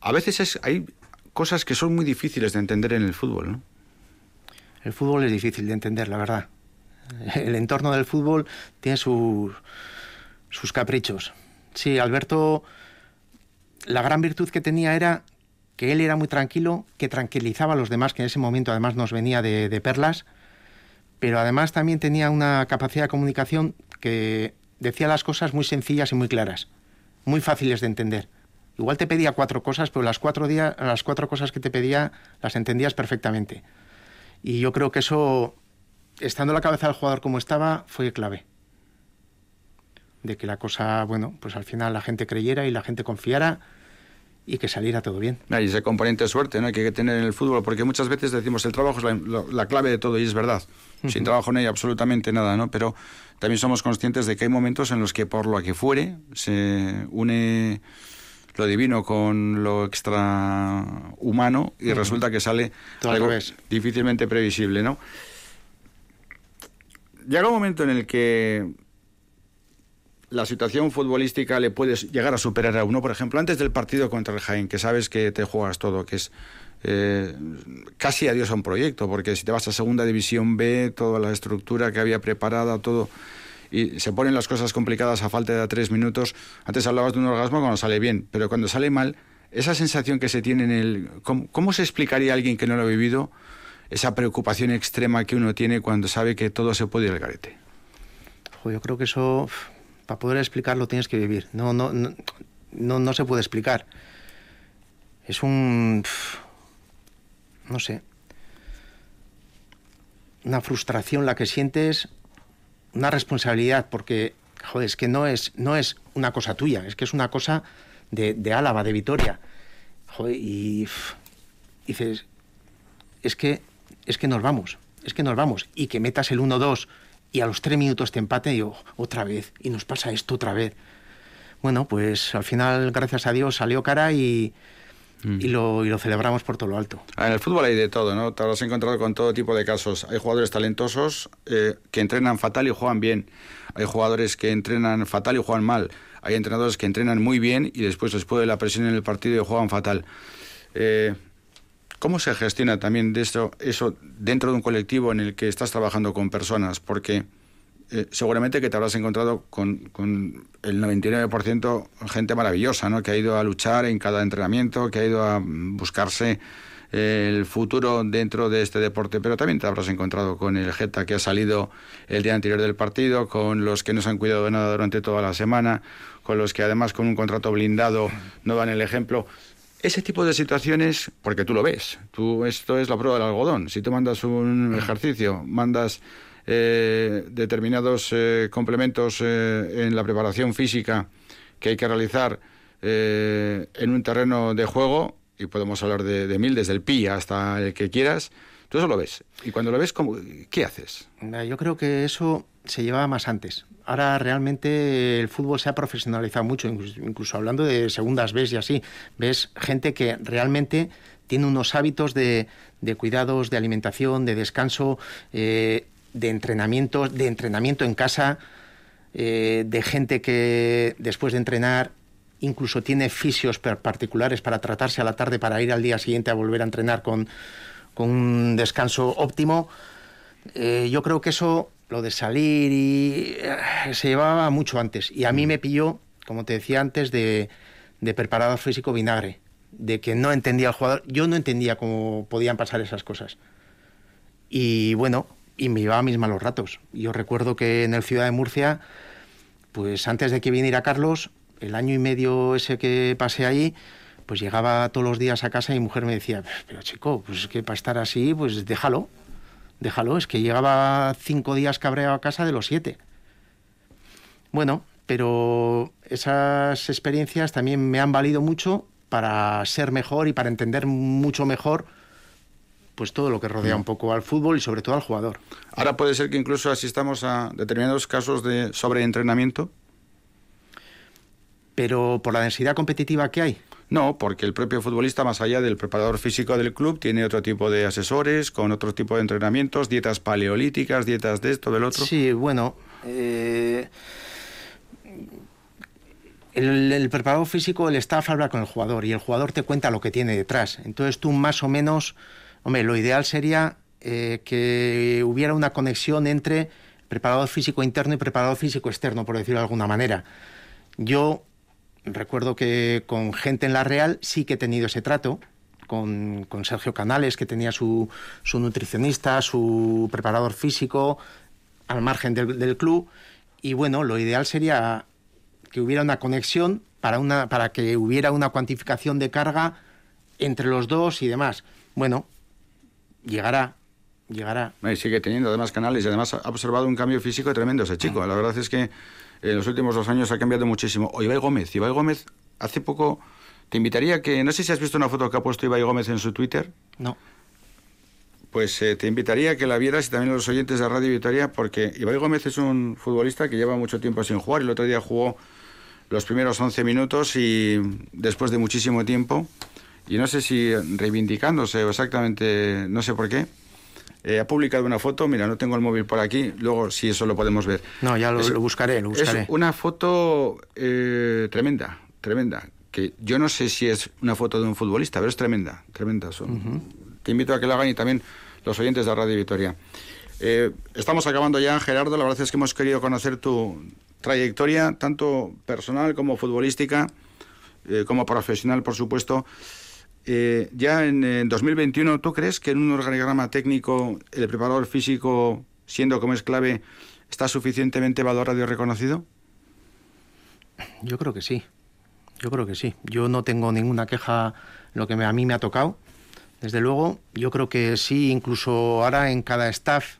A veces es, hay cosas que son muy difíciles de entender en el fútbol, ¿no? El fútbol es difícil de entender, la verdad. [laughs] El entorno del fútbol tiene sus, sus caprichos. Sí, Alberto, la gran virtud que tenía era que él era muy tranquilo, que tranquilizaba a los demás, que en ese momento además nos venía de, de perlas, pero además también tenía una capacidad de comunicación que decía las cosas muy sencillas y muy claras, muy fáciles de entender. Igual te pedía cuatro cosas, pero las cuatro, días, las cuatro cosas que te pedía las entendías perfectamente. Y yo creo que eso, estando la cabeza del jugador como estaba, fue clave. De que la cosa, bueno, pues al final la gente creyera y la gente confiara y que saliera todo bien. Hay ese componente de suerte ¿no? que hay que tener en el fútbol, porque muchas veces decimos el trabajo es la, la- la clave de todo y es verdad. Sin trabajo no hay absolutamente nada, ¿no? Pero también somos conscientes de que hay momentos en los que por lo que fuere se une lo divino con lo extra humano y resulta que sale Todo algo difícilmente previsible, ¿no? Llega un momento en el que la situación futbolística le puedes llegar a superar a uno. Por ejemplo, antes del partido contra el Jaén, que sabes que te juegas todo, que es eh, casi adiós a un proyecto, porque si te vas a Segunda División B, toda la estructura que había preparada, todo, y se ponen las cosas complicadas a falta de tres minutos. Antes hablabas de un orgasmo cuando sale bien, pero cuando sale mal, esa sensación que se tiene en el... ¿Cómo, cómo se explicaría a alguien que no lo ha vivido esa preocupación extrema que uno tiene cuando sabe que todo se puede ir al garete? Yo creo que eso, para poder explicarlo tienes que vivir. No, no, no, no, se puede explicar. Es un... no sé. Una frustración la que sientes, una responsabilidad, porque, joder, es que no es, no es una cosa tuya, es que es una cosa de, Álava, de Vitoria. Joder, y dices, es que, es que nos vamos, es que nos vamos. Y que metas el 1-2 y a los tres minutos te empate y otra vez, y nos pasa esto otra vez. Bueno, pues al final, gracias a Dios, salió cara y, mm. y, lo, y lo celebramos por todo lo alto. Ah, en el fútbol hay de todo, ¿no? Te has encontrado con todo tipo de casos. Hay jugadores talentosos eh, que entrenan fatal y juegan bien. Hay jugadores que entrenan fatal y juegan mal. Hay entrenadores que entrenan muy bien y después después de la presión en el partido y juegan fatal. Eh, ¿Cómo se gestiona también de eso, eso dentro de un colectivo en el que estás trabajando con personas? Porque eh, seguramente que te habrás encontrado con, el 99% gente maravillosa, ¿no? que ha ido a luchar en cada entrenamiento, que ha ido a buscarse eh, el futuro dentro de este deporte, pero también te habrás encontrado con el Jeta que ha salido el día anterior del partido, con los que no se han cuidado de nada durante toda la semana, con los que además con un contrato blindado no dan el ejemplo. Ese tipo de situaciones, porque tú lo ves, tú esto es la prueba del algodón. Si tú mandas un ejercicio, mandas eh, determinados eh, complementos eh, en la preparación física que hay que realizar en un terreno de juego, y podemos hablar de, mil, desde el pi hasta el que quieras, tú eso lo ves. Y cuando lo ves, ¿qué haces? Yo creo que eso se llevaba más antes ahora realmente el fútbol se ha profesionalizado mucho, incluso, hablando de segundas veces y así. Ves gente que realmente tiene unos hábitos de, cuidados, de alimentación, de descanso, eh, de entrenamiento, de entrenamiento en casa, eh, de gente que después de entrenar incluso tiene fisios particulares para tratarse a la tarde para ir al día siguiente a volver a entrenar con, un descanso óptimo. Eh, yo creo que eso lo de salir y eh, se llevaba mucho antes. Y a mí me pilló, como te decía antes, de, de preparado físico vinagre, de que no entendía el jugador. Yo no entendía cómo podían pasar esas cosas. Y bueno, y me llevaba mis malos ratos. Yo recuerdo que en el Ciudad de Murcia, pues antes de que viniera Carlos, el año y medio ese que pasé allí, pues llegaba todos los días a casa y mi mujer me decía, pero chico, pues es que para estar así, pues déjalo déjalo, es que llegaba cinco días cabreado a casa de los siete. Bueno, pero esas experiencias también me han valido mucho para ser mejor y para entender mucho mejor pues todo lo que rodea un poco al fútbol y sobre todo al jugador. Ahora puede ser que incluso asistamos a determinados casos de sobreentrenamiento. Pero por la densidad competitiva que hay. No, porque el propio futbolista, más allá del preparador físico del club, tiene otro tipo de asesores, con otro tipo de entrenamientos, dietas paleolíticas, dietas de esto, del otro. Sí, bueno. Eh, el, preparador físico, el staff habla con el jugador y el jugador te cuenta lo que tiene detrás. Entonces tú más o menos, hombre, lo ideal sería eh, que hubiera una conexión entre preparador físico interno y preparador físico externo, por decirlo de alguna manera. Yo recuerdo que con gente en la Real sí que he tenido ese trato, con, Sergio Canales, que tenía su, su, nutricionista, su preparador físico, al margen del, club. Y bueno, lo ideal sería que hubiera una conexión para, una, para que hubiera una cuantificación de carga entre los dos y demás. Bueno, llegará, llegará. Y sigue teniendo además canales y además ha observado un cambio físico tremendo ese chico. La verdad es que en los últimos dos años ha cambiado muchísimo. O Ibai Gómez. Ibai Gómez, hace poco, te invitaría que, no sé si has visto una foto que ha puesto Ibai Gómez en su Twitter. No. Pues eh, te invitaría a que la vieras y también los oyentes de Radio Victoria, porque Ibai Gómez es un futbolista que lleva mucho tiempo sin jugar. El otro día jugó los primeros 11 minutos y después de muchísimo tiempo, y no sé si reivindicándose o exactamente, no sé por qué, eh, ha publicado una foto, mira, no tengo el móvil por aquí, luego si eso lo podemos ver. No, ya lo, buscaré, lo buscaré. Es una foto eh, tremenda, tremenda, que yo no sé si es una foto de un futbolista, pero es tremenda, tremenda. Son. Te invito a que lo hagan y también los oyentes de Radio Victoria. Eh, estamos acabando ya, Gerardo, la verdad es que hemos querido conocer tu trayectoria, tanto personal como futbolística, como profesional, por supuesto. Eh, ya en, 2021, ¿tú crees que en un organigrama técnico el preparador físico, siendo como es clave, está suficientemente valorado y reconocido? Yo creo que sí. Yo creo que sí. Yo no tengo ninguna queja lo que a mí me ha tocado. Desde luego, yo creo que sí, incluso ahora en cada staff,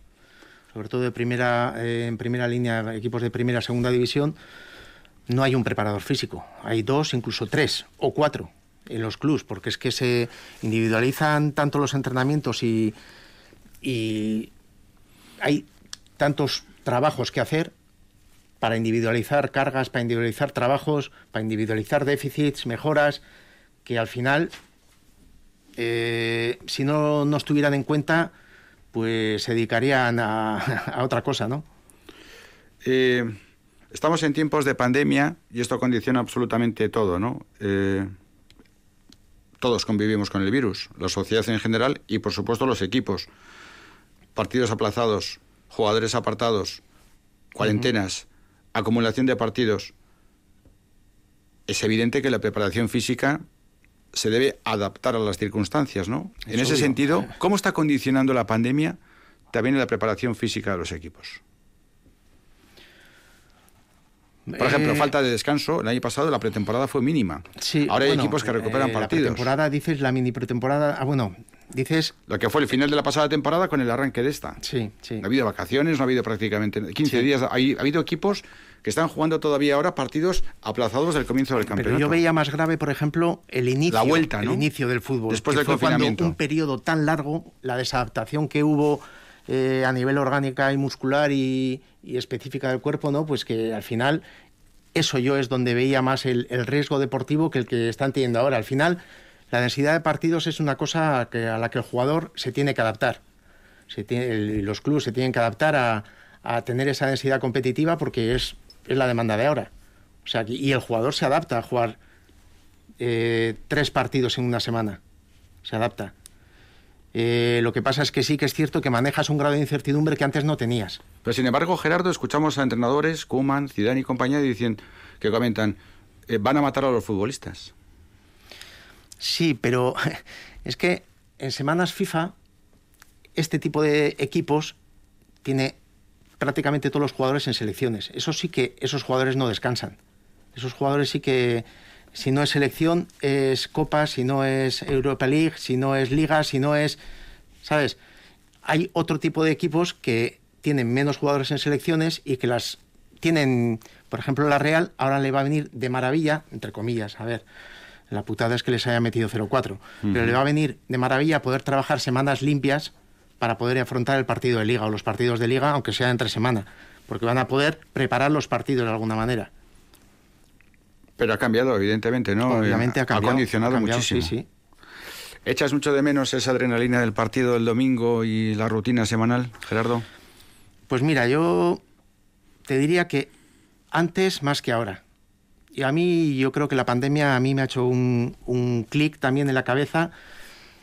sobre todo de primera, eh, en primera línea, equipos de primera, segunda división, no hay un preparador físico. Hay dos, incluso tres o cuatro en los clubs, porque es que se individualizan tanto los entrenamientos y, hay tantos trabajos que hacer para individualizar cargas, para individualizar trabajos, para individualizar déficits, mejoras, que al final, eh, si no, no estuvieran en cuenta, pues se dedicarían a, [laughs] otra cosa, ¿no? Eh, estamos en tiempos de pandemia y esto condiciona absolutamente todo, ¿no? Eh, todos convivimos con el virus, la sociedad en general y por supuesto los equipos. Partidos aplazados, jugadores apartados, cuarentenas, acumulación de partidos. Es evidente que la preparación física se debe adaptar a las circunstancias, ¿no? en ese sentido, ¿cómo está condicionando la pandemia también la preparación física de los equipos? Por ejemplo, eh, falta de descanso. El año pasado la pretemporada fue mínima. Sí, Ahora hay equipos que recuperan partidos. La pretemporada, dices, la mini pretemporada. Ah, bueno, dices. Lo que fue el final de la pasada temporada con el arranque de esta. Sí, sí. No ha habido vacaciones, no ha habido prácticamente 15 días. ha habido equipos que están jugando todavía ahora partidos aplazados del comienzo del campeonato. Pero yo veía más grave, por ejemplo, el inicio, la vuelta, el inicio del fútbol. Después del confinamiento. un periodo tan largo, la desadaptación que hubo eh, a nivel orgánica y muscular y, y, específica del cuerpo, ¿no? Pues que al final eso yo es donde veía más el, riesgo deportivo que el que están teniendo ahora. Al final, la densidad de partidos es una cosa que, a la que el jugador se tiene que adaptar. Los clubes se tienen que adaptar a, tener esa densidad competitiva porque es, es, la demanda de ahora. O sea, y el jugador se adapta a jugar eh, tres partidos en una semana. Se adapta. Eh, lo que pasa es que sí que es cierto que manejas un grado de incertidumbre que antes no tenías. Pero sin embargo, Gerardo, escuchamos a entrenadores, Kuman, Zidane y compañía, dicen, que comentan, eh, van a matar a los futbolistas. Sí, pero [laughs] es que en semanas FIFA este tipo de equipos tiene prácticamente todos los jugadores en selecciones. Eso sí que esos jugadores no descansan. Esos jugadores sí que si no es selección, es Copa, si no es Europa League, si no es Liga, si no es... ¿Sabes? Hay otro tipo de equipos que tienen menos jugadores en selecciones y que las tienen, por ejemplo, la Real ahora le va a venir de maravilla, entre comillas, a ver, la putada es que les haya metido 0-4, pero le va a venir de maravilla poder trabajar semanas limpias para poder afrontar el partido de liga o los partidos de liga, aunque sea entre semana, porque van a poder preparar los partidos de alguna manera. Pero ha cambiado, evidentemente, ¿no? Obviamente ha cambiado. Ha condicionado muchísimo. Sí, sí. ¿Echas mucho de menos esa adrenalina del partido del domingo y la rutina semanal, Gerardo? Pues mira, yo te diría que antes más que ahora. Y a mí yo creo que la pandemia a mí me ha hecho un, un clic también en la cabeza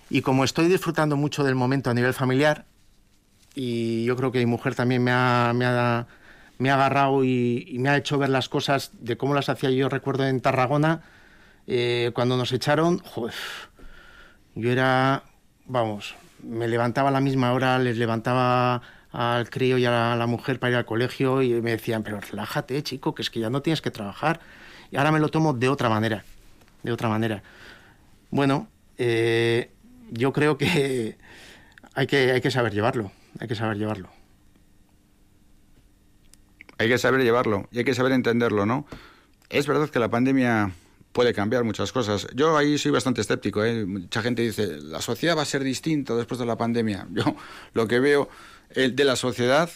y como estoy disfrutando mucho del momento a nivel familiar y yo creo que mi mujer también me ha, me ha me ha agarrado y, me ha hecho ver las cosas de cómo las hacía yo, recuerdo en Tarragona, eh, cuando nos echaron, yo era, vamos, me levantaba a la misma hora, les levantaba al crío y a la, mujer para ir al colegio y me decían, pero relájate, chico, que es que ya no tienes que trabajar. Y ahora me lo tomo de otra manera, de otra manera. Bueno, eh, yo creo que hay, que hay que saber llevarlo, hay que saber llevarlo. Hay que saber llevarlo y hay que saber entenderlo, ¿no? Es verdad que la pandemia puede cambiar muchas cosas. Yo ahí soy bastante escéptico. ¿eh? Mucha gente dice, la sociedad va a ser distinta después de la pandemia. [laughs] Yo lo que veo de la sociedad,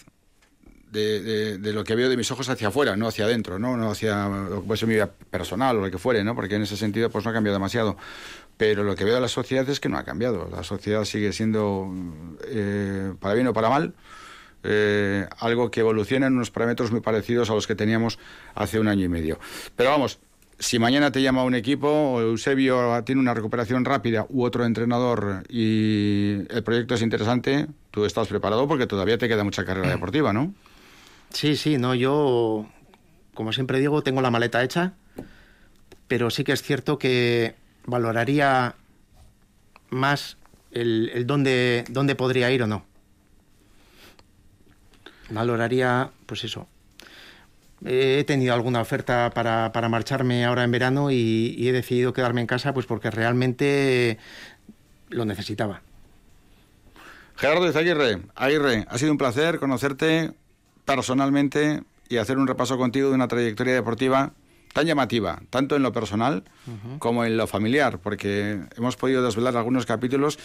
de, lo que veo de mis ojos hacia afuera, no hacia adentro, no, hacia lo que puede mi vida personal o lo que fuere, ¿no? porque en ese sentido pues no ha cambiado demasiado. Pero lo que veo de la sociedad es que no ha cambiado. La sociedad sigue siendo, eh, para bien o para mal, eh, algo que evoluciona en unos parámetros muy parecidos a los que teníamos hace un año y medio. Pero vamos, si mañana te llama un equipo, o Eusebio tiene una recuperación rápida u otro entrenador y el proyecto es interesante, tú estás preparado porque todavía te queda mucha carrera deportiva, ¿no? Sí, sí, no, yo, como siempre digo, tengo la maleta hecha, pero sí que es cierto que valoraría más el, el dónde, dónde podría ir o no valoraría, pues eso, eh, he tenido alguna oferta para, para marcharme ahora en verano y, y, he decidido quedarme en casa pues porque realmente lo necesitaba. Gerardo Izaguirre, Aguirre, ha sido un placer conocerte personalmente y hacer un repaso contigo de una trayectoria deportiva tan llamativa, tanto en lo personal como en lo familiar, porque hemos podido desvelar algunos capítulos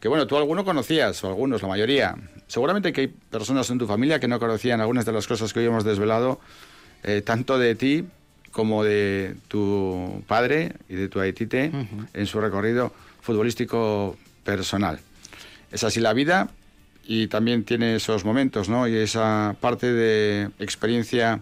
que, bueno, tú alguno conocías, o algunos, la mayoría. Seguramente que hay personas en tu familia que no conocían algunas de las cosas que hoy hemos desvelado, eh, tanto de ti como de tu padre y de tu Aitite en su recorrido futbolístico personal. Es así la vida y también tiene esos momentos, ¿no? Y esa parte de experiencia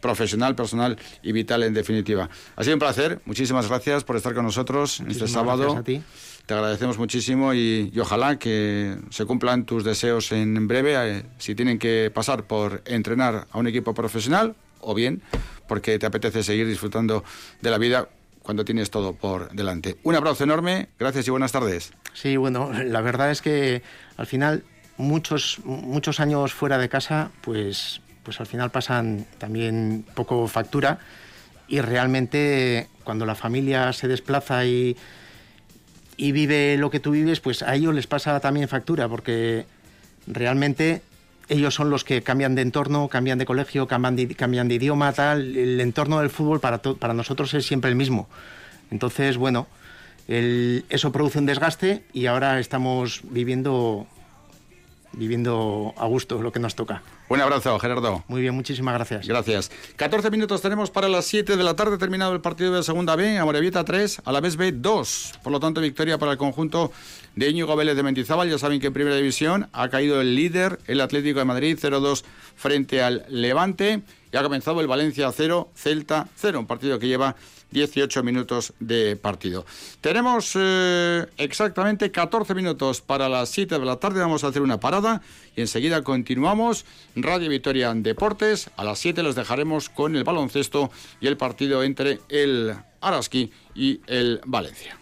profesional, personal y vital en definitiva. Ha sido un placer. Muchísimas gracias por estar con nosotros este sábado. ti. Te agradecemos muchísimo y, ojalá que se cumplan tus deseos en breve, eh, si tienen que pasar por entrenar a un equipo profesional o bien porque te apetece seguir disfrutando de la vida cuando tienes todo por delante. Un abrazo enorme, gracias y buenas tardes. Sí, bueno, la verdad es que al final muchos, muchos años fuera de casa, pues pues al final pasan también poco factura y realmente cuando la familia se desplaza y, y vive lo que tú vives, pues a ellos les pasa también factura porque realmente ellos son los que cambian de entorno, cambian de colegio, cambian de, idioma, tal. El entorno del fútbol para, para nosotros es siempre el mismo. Entonces, bueno, eso produce un desgaste y ahora estamos viviendo viviendo a gusto lo que nos toca. Un abrazo, Gerardo. Muy bien, muchísimas gracias. Gracias. 14 minutos tenemos para las 7 de la tarde, terminado el partido de segunda B, Amorebieta 3, a la vez B 2. Por lo tanto, victoria para el conjunto de Íñigo Vélez de Mendizábal. Ya saben que en primera división ha caído el líder, el Atlético de Madrid, 0-2 frente al Levante. Y ha comenzado el Valencia 0, Celta 0, un partido que lleva 18 minutos de partido. Tenemos eh, exactamente 14 minutos para las 7 de la tarde. Vamos a hacer una parada y enseguida continuamos. Radio Victoria Deportes. A las 7 los dejaremos con el baloncesto y el partido entre el Araski y el Valencia.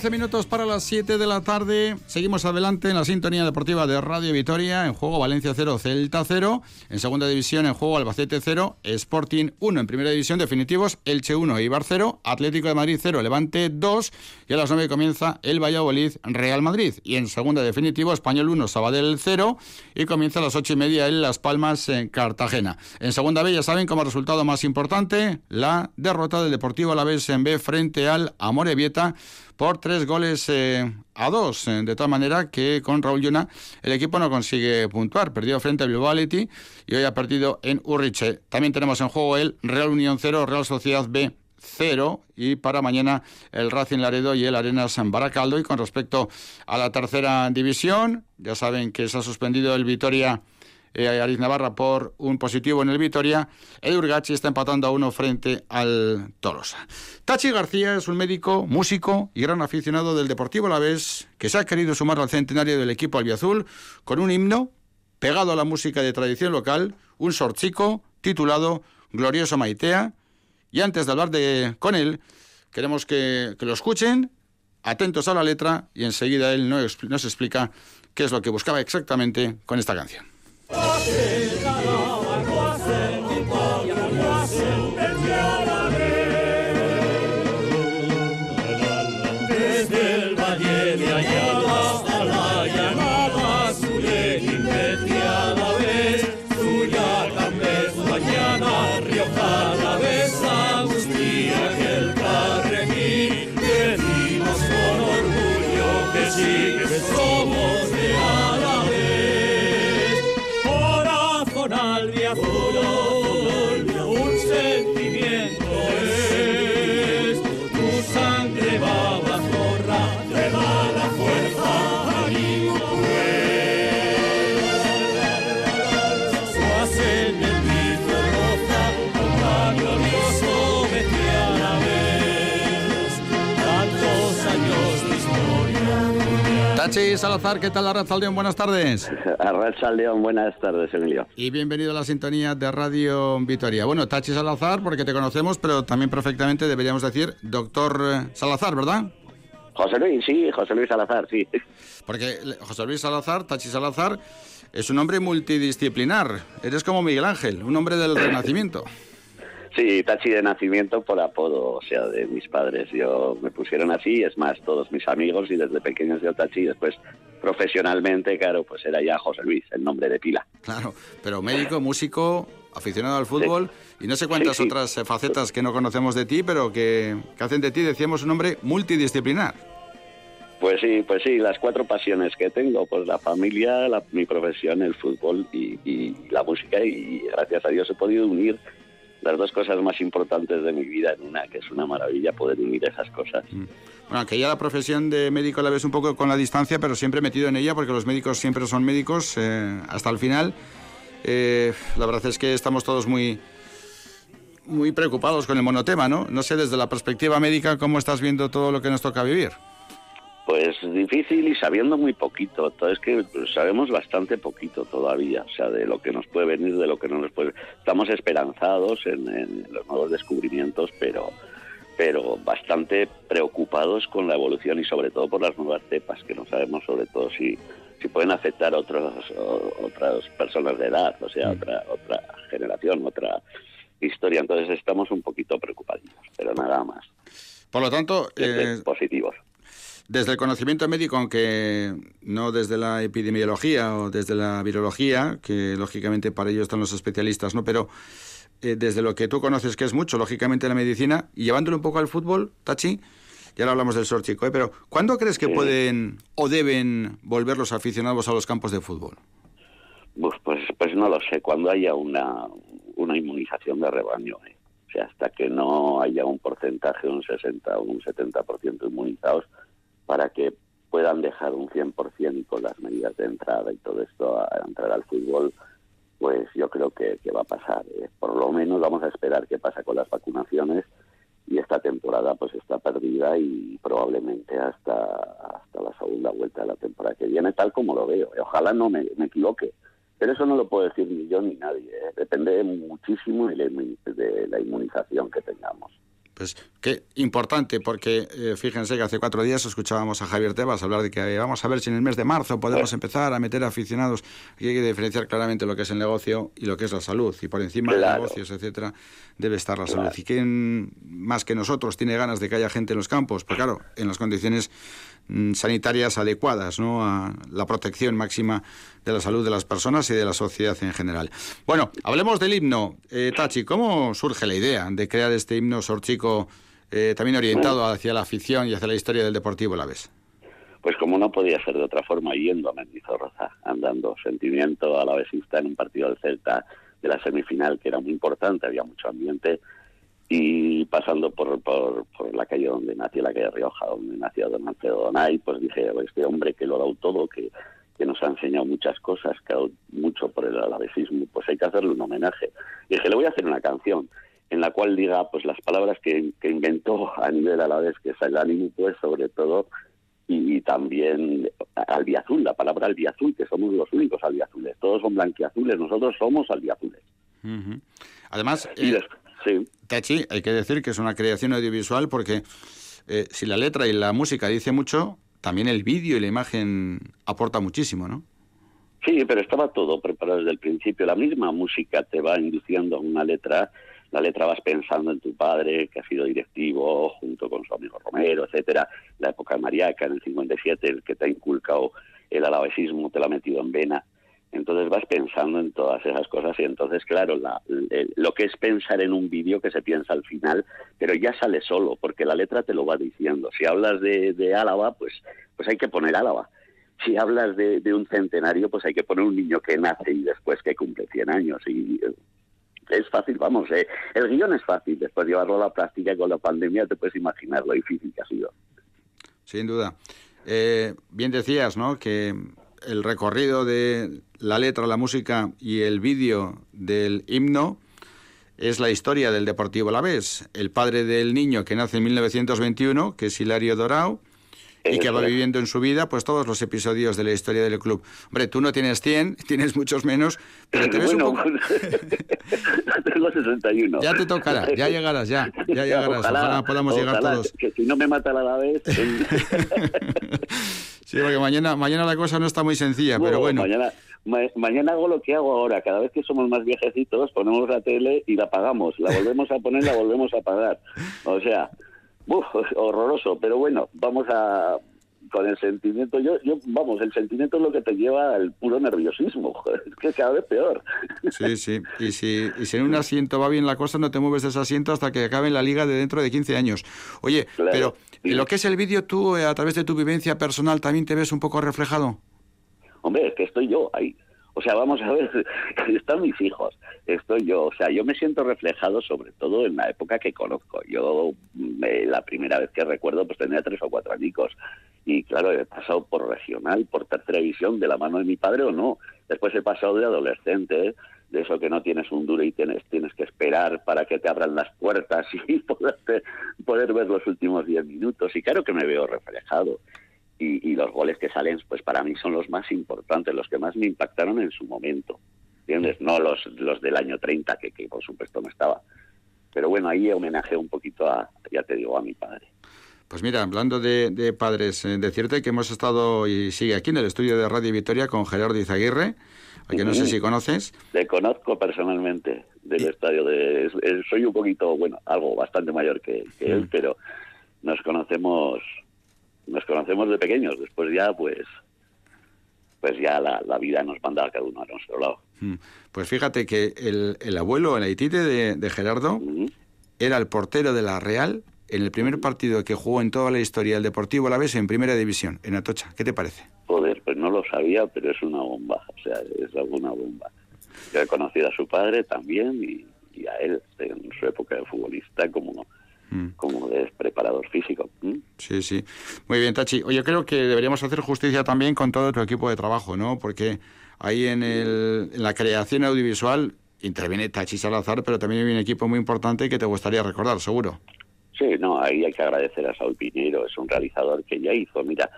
12 minutos para las 7 de la tarde. Seguimos adelante en la sintonía deportiva de Radio Vitoria. En juego Valencia 0, Celta 0. En segunda división, en juego Albacete 0, Sporting 1. En primera división, definitivos, Elche 1, Ibar 0, Atlético de Madrid 0, Levante 2. Y a las 9 comienza el Valladolid Real Madrid. Y en segunda definitivo, Español 1, Sabadell 0. Y comienza a las 8 y media en Las Palmas en Cartagena. En segunda B, ya saben, como resultado más importante, la derrota del Deportivo Alavés en B frente al Amorebieta por tres goles eh, a dos. Eh, de tal manera que con Raúl Yuna el equipo no consigue puntuar. Perdió frente al Bilbao y hoy ha perdido en Urriche. También tenemos en juego el Real Unión 0, Real Sociedad B 0 y para mañana el Racing Laredo y el Arenas Baracaldo. Y con respecto a la tercera división, ya saben que se ha suspendido el Vitoria eh, Ariz Navarra por un positivo en el Vitoria. El Urgachi está empatando a uno frente al Tolosa. Tachi García es un médico, músico y gran aficionado del Deportivo Alavés que se ha querido sumar al centenario del equipo albiazul con un himno pegado a la música de tradición local, un sorchico titulado glorioso Maitea. Y antes de hablar de, con él, queremos que, lo escuchen, atentos a la letra, y enseguida él nos, nos explica qué es lo que buscaba exactamente con esta canción. Oh, Tachi Salazar, ¿qué tal Arrachaldeón? Buenas tardes. [laughs] Arrachaldeón, buenas tardes, Emilio. Y bienvenido a la sintonía de Radio Vitoria. Bueno, Tachi Salazar, porque te conocemos, pero también perfectamente deberíamos decir doctor eh, Salazar, ¿verdad? José Luis, sí, José Luis Salazar, sí. Porque José Luis Salazar, Tachi Salazar, es un hombre multidisciplinar. Eres como Miguel Ángel, un hombre del Renacimiento. Sí, Tachi de nacimiento por apodo, o sea, de mis padres. Yo me pusieron así, es más, todos mis amigos y desde pequeños yo Tachi, después profesionalmente, claro, pues era ya José Luis, el nombre de pila. Claro, pero médico, músico, aficionado al fútbol y no sé cuántas otras eh, facetas que no conocemos de ti, pero que, hacen de ti, decíamos, un hombre multidisciplinar. Pues sí, pues sí, las cuatro pasiones que tengo, pues la familia, mi profesión, el fútbol y, y la música y gracias a Dios he podido unir las dos cosas más importantes de mi vida en una, que es una maravilla poder unir esas cosas. Mm. Bueno, que ya la profesión de médico la ves un poco con la distancia, pero siempre metido en ella, porque los médicos siempre son médicos eh, hasta el final. Eh, la verdad es que estamos todos muy muy preocupados con el monotema, ¿no? No sé, desde la perspectiva médica, ¿cómo estás viendo todo lo que nos toca vivir? Pues difícil y sabiendo muy poquito. Es que sabemos bastante poquito todavía, o sea, de lo que nos puede venir, de lo que no nos puede. Estamos esperanzados en, los nuevos descubrimientos, pero pero bastante preocupados con la evolución y sobre todo por las nuevas cepas, que no sabemos sobre todo si, si pueden afectar a otros, otras personas de edad, o sea, mm. otra, otra generación, otra historia. Entonces estamos un poquito preocupados, pero nada más. Por lo tanto, eh, positivos. Desde el conocimiento médico, aunque no desde la epidemiología o desde la virología, que lógicamente para ello están los especialistas, ¿no? Pero eh, desde lo que tú conoces, que es mucho, lógicamente, la medicina, y llevándolo un poco al fútbol, Tachi, ya lo hablamos del short chico, ¿eh? pero ¿cuándo crees que pueden o deben volver los aficionados a los campos de fútbol? Pues, pues, pues no lo sé, cuando haya una, una inmunización de rebaño. ¿eh? O sea, hasta que no haya un porcentaje, un 60 o un 70% inmunizados, para que puedan dejar un 100% con las medidas de entrada y todo esto a, entrar al fútbol, pues yo creo que, va a pasar. ¿eh? Por lo menos vamos a esperar qué pasa con las vacunaciones y esta temporada pues está perdida y probablemente hasta, hasta la segunda vuelta de la temporada que viene, tal como lo veo. Ojalá no me, equivoque, pero eso no lo puedo decir ni yo ni nadie. ¿eh? Depende muchísimo de la inmunización que tengamos. Pues qué importante, porque eh, fíjense que hace cuatro días escuchábamos a Javier Tebas hablar de que vamos a ver si en el mes de marzo podemos empezar a meter aficionados. Aquí hay que diferenciar claramente lo que es el negocio y lo que es la salud. Y por encima de negocios, etcétera, debe estar la salud. ¿Y quién más que nosotros tiene ganas de que haya gente en los campos? Pues claro, en las condiciones sanitarias adecuadas ¿no? a la protección máxima de la salud de las personas y de la sociedad en general. Bueno, hablemos del himno. Eh, Tachi, ¿cómo surge la idea de crear este himno sorchico eh, también orientado hacia la afición y hacia la historia del Deportivo la vez? Pues como no podía ser de otra forma, yendo a Mendizorroza, andando sentimiento a la vesista en un partido del Celta de la semifinal que era muy importante, había mucho ambiente, y pasando por, por, la calle donde nació, la calle Rioja, donde nació don Alfredo Donay, pues dije, este hombre que lo ha dado todo, que, que nos ha enseñado muchas cosas, que ha dado mucho por el alavesismo, pues hay que hacerle un homenaje. Y dije, le voy a hacer una canción en la cual diga pues las palabras que, que inventó a nivel alavés, que es el ánimo, pues sobre todo, y, también albiazul, la palabra albiazul, que somos los únicos albiazules, todos son blanquiazules, nosotros somos albiazules. Además, eh, Tachi, hay que decir que es una creación audiovisual porque eh, si la letra y la música dice mucho, también el vídeo y la imagen aporta muchísimo, ¿no? Sí, pero estaba todo preparado desde el principio. La misma música te va induciendo a una letra. La letra vas pensando en tu padre, que ha sido directivo, junto con su amigo Romero, etcétera. La época de Mariaca, en el 57, el que te ha inculcado el alavesismo, te lo ha metido en vena. Entonces vas pensando en todas esas cosas y entonces, claro, lo que es pensar en un vídeo que se piensa al final, pero ya sale solo, porque la letra te lo va diciendo. Si hablas de, de Álava, pues, pues hay que poner Álava. Si hablas de, un centenario, pues hay que poner un niño que nace y después que cumple 100 años. Y eh, es fácil, vamos, eh, el guion es fácil, después llevarlo a la práctica con la pandemia te puedes imaginar lo difícil que ha sido. Sin duda. Eh, bien decías, ¿no? Que el recorrido de la letra, la música y el vídeo del himno es la historia del Deportivo La Vez. El padre del niño que nace en 1921, que es Hilario Dorao, y que va viviendo en su vida pues todos los episodios de la historia del club. Hombre, tú no tienes 100, [laughs] tienes muchos menos, pero te ves un poco... [laughs] tengo 61. Ya te tocará, ya llegarás, ya, ya llegarás. Ojalá, podamos llegar todos. Que si no me mata la vez... [laughs] Sí, porque mañana, mañana la cosa no está muy sencilla, pero bueno. Mañana, mañana hago lo que hago ahora. Cada vez que somos más viejecitos, ponemos la tele y la apagamos. La volvemos a poner, la volvemos a apagar. O sea, horroroso. Pero bueno, vamos a con el sentimiento, yo, yo, vamos, el sentimiento es lo que te lleva al puro nerviosismo, [laughs] es que cada vez peor. Sí, sí, y si, y si en un asiento va bien la cosa, no te mueves de ese asiento hasta que acabe la liga de dentro de 15 años. Oye, pero en lo que es el vídeo, tú, eh, a través de tu vivencia personal, ¿también te ves un poco reflejado? Hombre, es que estoy yo ahí. O sea, vamos a ver, [laughs] están mis hijos, estoy yo. O sea, yo me siento reflejado sobre todo en la época que conozco. Yo, la primera vez que recuerdo, pues tenía tres o cuatro añicos. Y claro, he pasado por regional, por tercera división, de la mano de mi padre o no. Después he pasado de adolescente, de eso que no tienes un duro y tienes, tienes que esperar para que te abran las puertas [laughs] y poder, poder ver los últimos diez minutos. Y claro que me veo reflejado y, los goles que salen, pues para mí son los más importantes, los que más me impactaron en su momento, ¿entiendes? No los, los del año 30, que, que por supuesto no estaba. Pero bueno, ahí homenaje un poquito a, ya te digo, a mi padre. Pues mira, hablando de, padres, eh, decirte que hemos estado y sigue aquí en el estudio de Radio Victoria con Gerardo Izaguirre, a que no sé si conoces. Le conozco personalmente del estadio de... Soy un poquito, bueno, algo bastante mayor que, él, pero nos conocemos nos conocemos de pequeños, después ya pues pues ya la, vida nos manda a cada uno a nuestro lado. Hmm. Pues fíjate que el, el abuelo, el Haitite de, de Gerardo, era el portero de la Real en el primer partido que jugó en toda la historia del Deportivo La Vez en Primera División, en Atocha. ¿Qué te parece? Joder, pues no lo sabía, pero es una bomba, o sea, es alguna bomba. Yo he conocido a su padre también y, y a él en su época de futbolista como Mm. como de preparador físico. Sí, sí. Muy bien, Tachi. Oye, creo que deberíamos hacer justicia también con todo tu equipo de trabajo, ¿no? Porque ahí en, el, en la creación audiovisual interviene Tachi Salazar, pero también hay un equipo muy importante que te gustaría recordar, seguro. Sí, no, ahí hay que agradecer a Saúl Piñero, es un realizador que ya hizo, mira,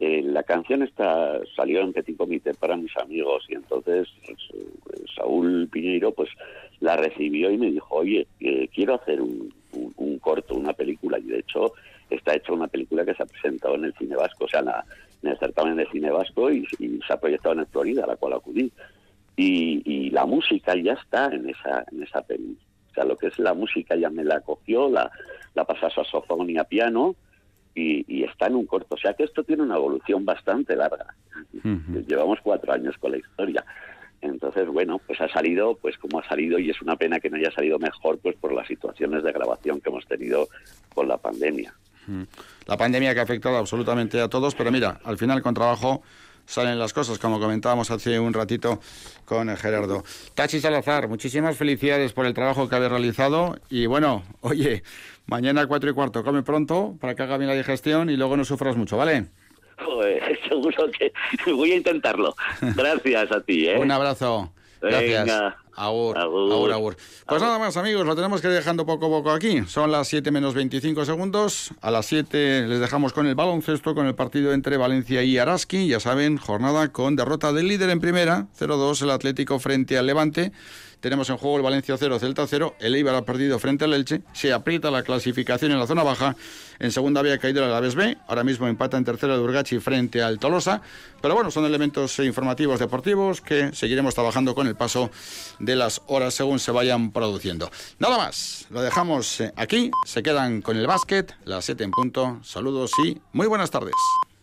eh, la canción está salió en Petit Comité para mis amigos y entonces pues, eh, Saúl Piñeiro pues la recibió y me dijo, oye, eh, quiero hacer un, un, corto, una película, y de hecho está hecha una película que se ha presentado en el cine vasco, o sea, en, el certamen de cine vasco y, se ha proyectado en el Florida, a la cual acudí. Y, la música ya está en esa, en esa peli. O sea, lo que es la música ya me la cogió, la, la pasó a saxofón y a piano, y, está en un corto. O sea que esto tiene una evolución bastante larga. Llevamos cuatro años con la historia. Entonces, bueno, pues ha salido pues como ha salido y es una pena que no haya salido mejor pues por las situaciones de grabación que hemos tenido con la pandemia. La pandemia que ha afectado absolutamente a todos, pero mira, al final con trabajo salen las cosas, como comentábamos hace un ratito con Gerardo. Tachi Salazar, muchísimas felicidades por el trabajo que habéis realizado y bueno, oye, mañana cuatro y cuarto, come pronto para que haga bien la digestión y luego no sufras mucho, ¿vale? [laughs] [laughs] seguro que voy a intentarlo. [laughs] Gracias a ti, ¿eh? Un abrazo. Gracias. Ahora, ahora, ahora. Pues nada más, amigos, lo tenemos que ir dejando poco a poco aquí. Son las 7 menos 25 segundos. A las 7 les dejamos con el baloncesto, con el partido entre Valencia y Araski. Ya saben, jornada con derrota del líder en primera, 0-2 el Atlético frente al Levante. Tenemos en juego el Valencia 0, Celta 0. El Eibar ha perdido frente al Elche. Se aprieta la clasificación en la zona baja. En segunda había caído el Alavés B. Ahora mismo empata en tercera el Urgachi frente al Tolosa. Pero bueno, son elementos informativos deportivos que seguiremos trabajando con el paso de las horas según se vayan produciendo. Nada más. Lo dejamos eh, aquí. Se quedan con el básquet. Las 7 en punto. Saludos y muy buenas tardes.